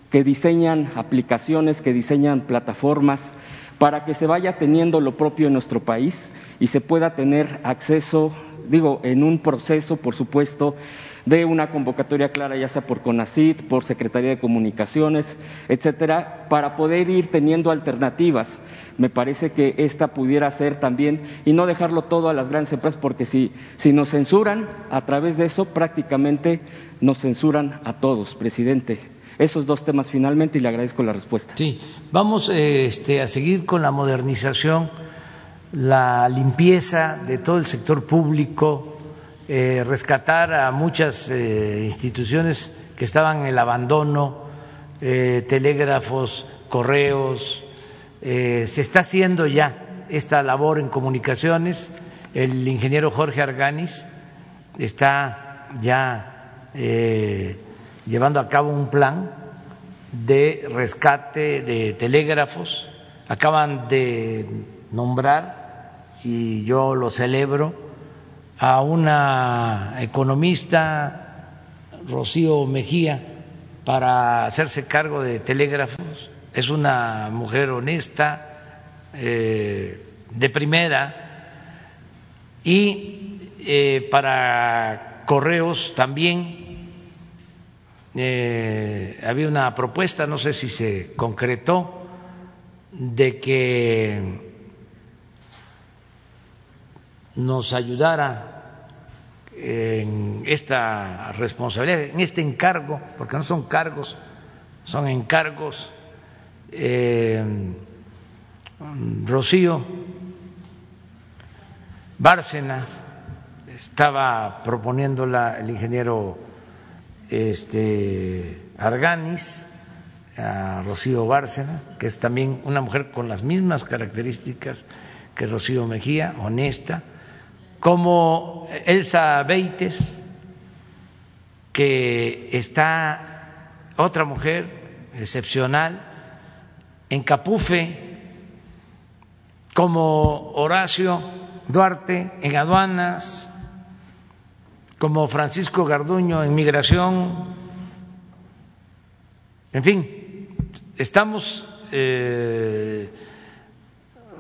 que diseñan aplicaciones, que diseñan plataformas, para que se vaya teniendo lo propio en nuestro país y se pueda tener acceso, digo, en un proceso, por supuesto, de una convocatoria clara, ya sea por CONACIT, por Secretaría de Comunicaciones, etcétera, para poder ir teniendo alternativas. Me parece que esta pudiera ser también, y no dejarlo todo a las grandes empresas, porque si, si nos censuran, a través de eso prácticamente nos censuran a todos, presidente. Esos dos temas finalmente y le agradezco la respuesta. Sí, vamos este, a seguir con la modernización, la limpieza de todo el sector público, eh, rescatar a muchas eh, instituciones que estaban en el abandono, eh, telégrafos, correos. Se está haciendo ya esta labor en comunicaciones. El ingeniero Jorge Arganis está ya llevando a cabo un plan de rescate de telégrafos. Acaban de nombrar, y yo lo celebro, a una economista, Rocío Mejía, para hacerse cargo de telégrafos. Es una mujer honesta, eh, de primera, y eh, para correos también eh, había una propuesta, no sé si se concretó, de que nos ayudara en esta responsabilidad, en este encargo, porque no son cargos, son encargos. Eh, Rocío Bárcenas estaba proponiéndola el ingeniero este, Arganis, a Rocío Bárcena, que es también una mujer con las mismas características que Rocío Mejía, honesta, como Elsa Beites, que está otra mujer excepcional, en Capufe, como Horacio Duarte en aduanas, como Francisco Garduño en migración, en fin, estamos eh,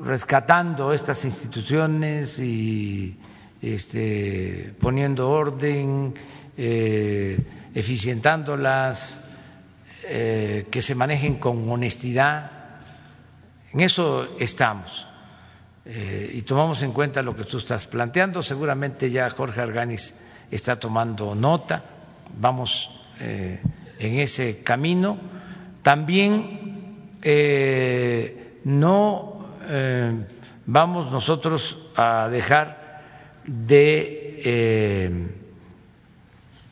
rescatando estas instituciones y este, poniendo orden, eh, eficientándolas, eh, que se manejen con honestidad. En eso estamos. Eh, y tomamos en cuenta lo que tú estás planteando. Seguramente ya Jorge Arganis está tomando nota. Vamos en ese camino. También no vamos nosotros a dejar de eh,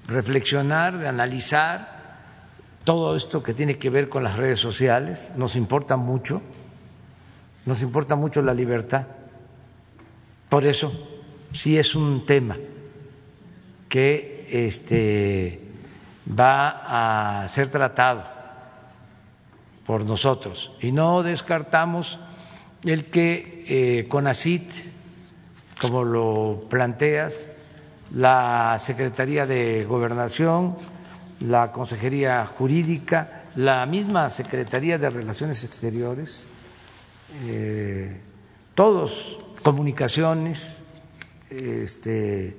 reflexionar, de analizar todo esto que tiene que ver con las redes sociales. Nos importa mucho, nos importa mucho la libertad. Por eso sí es un tema que este, va a ser tratado por nosotros y no descartamos el que eh, CONACIT como lo planteas, la Secretaría de Gobernación, la Consejería Jurídica, la misma Secretaría de Relaciones Exteriores, eh, todos, comunicaciones, este,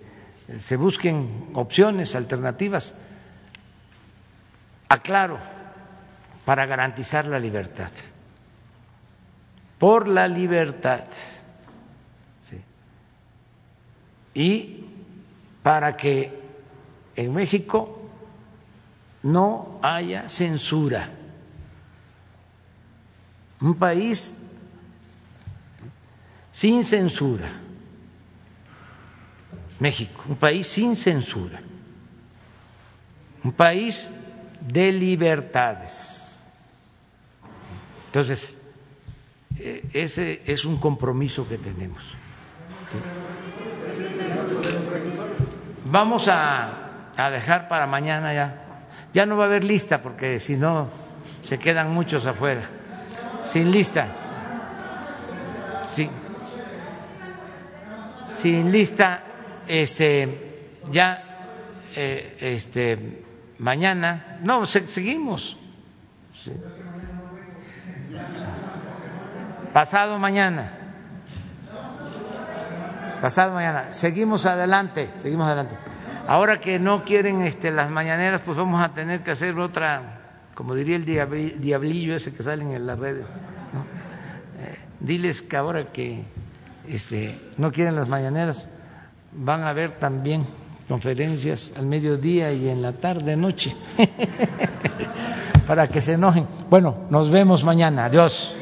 se busquen opciones alternativas, aclaro, para garantizar la libertad, por la libertad y para que en México no haya censura. Un país sin censura. México, un país sin censura. Un país de libertades. Entonces, eh, ese es un compromiso que tenemos. Vamos a, a dejar para mañana ya. Ya no va a haber lista porque si no se quedan muchos afuera. Sin lista. Sin, sin lista, este, ya, eh, este, mañana, no, se, seguimos. Pasado mañana. Pasado mañana. Seguimos adelante, seguimos adelante. Ahora que no quieren este, las mañaneras, pues vamos a tener que hacer otra, como diría el diablillo ese que sale en la red. ¿no? Eh, diles que ahora que este, no quieren las mañaneras, van a ver también conferencias al mediodía y en la tarde, noche, [LAUGHS] para que se enojen. Bueno, nos vemos mañana. Adiós.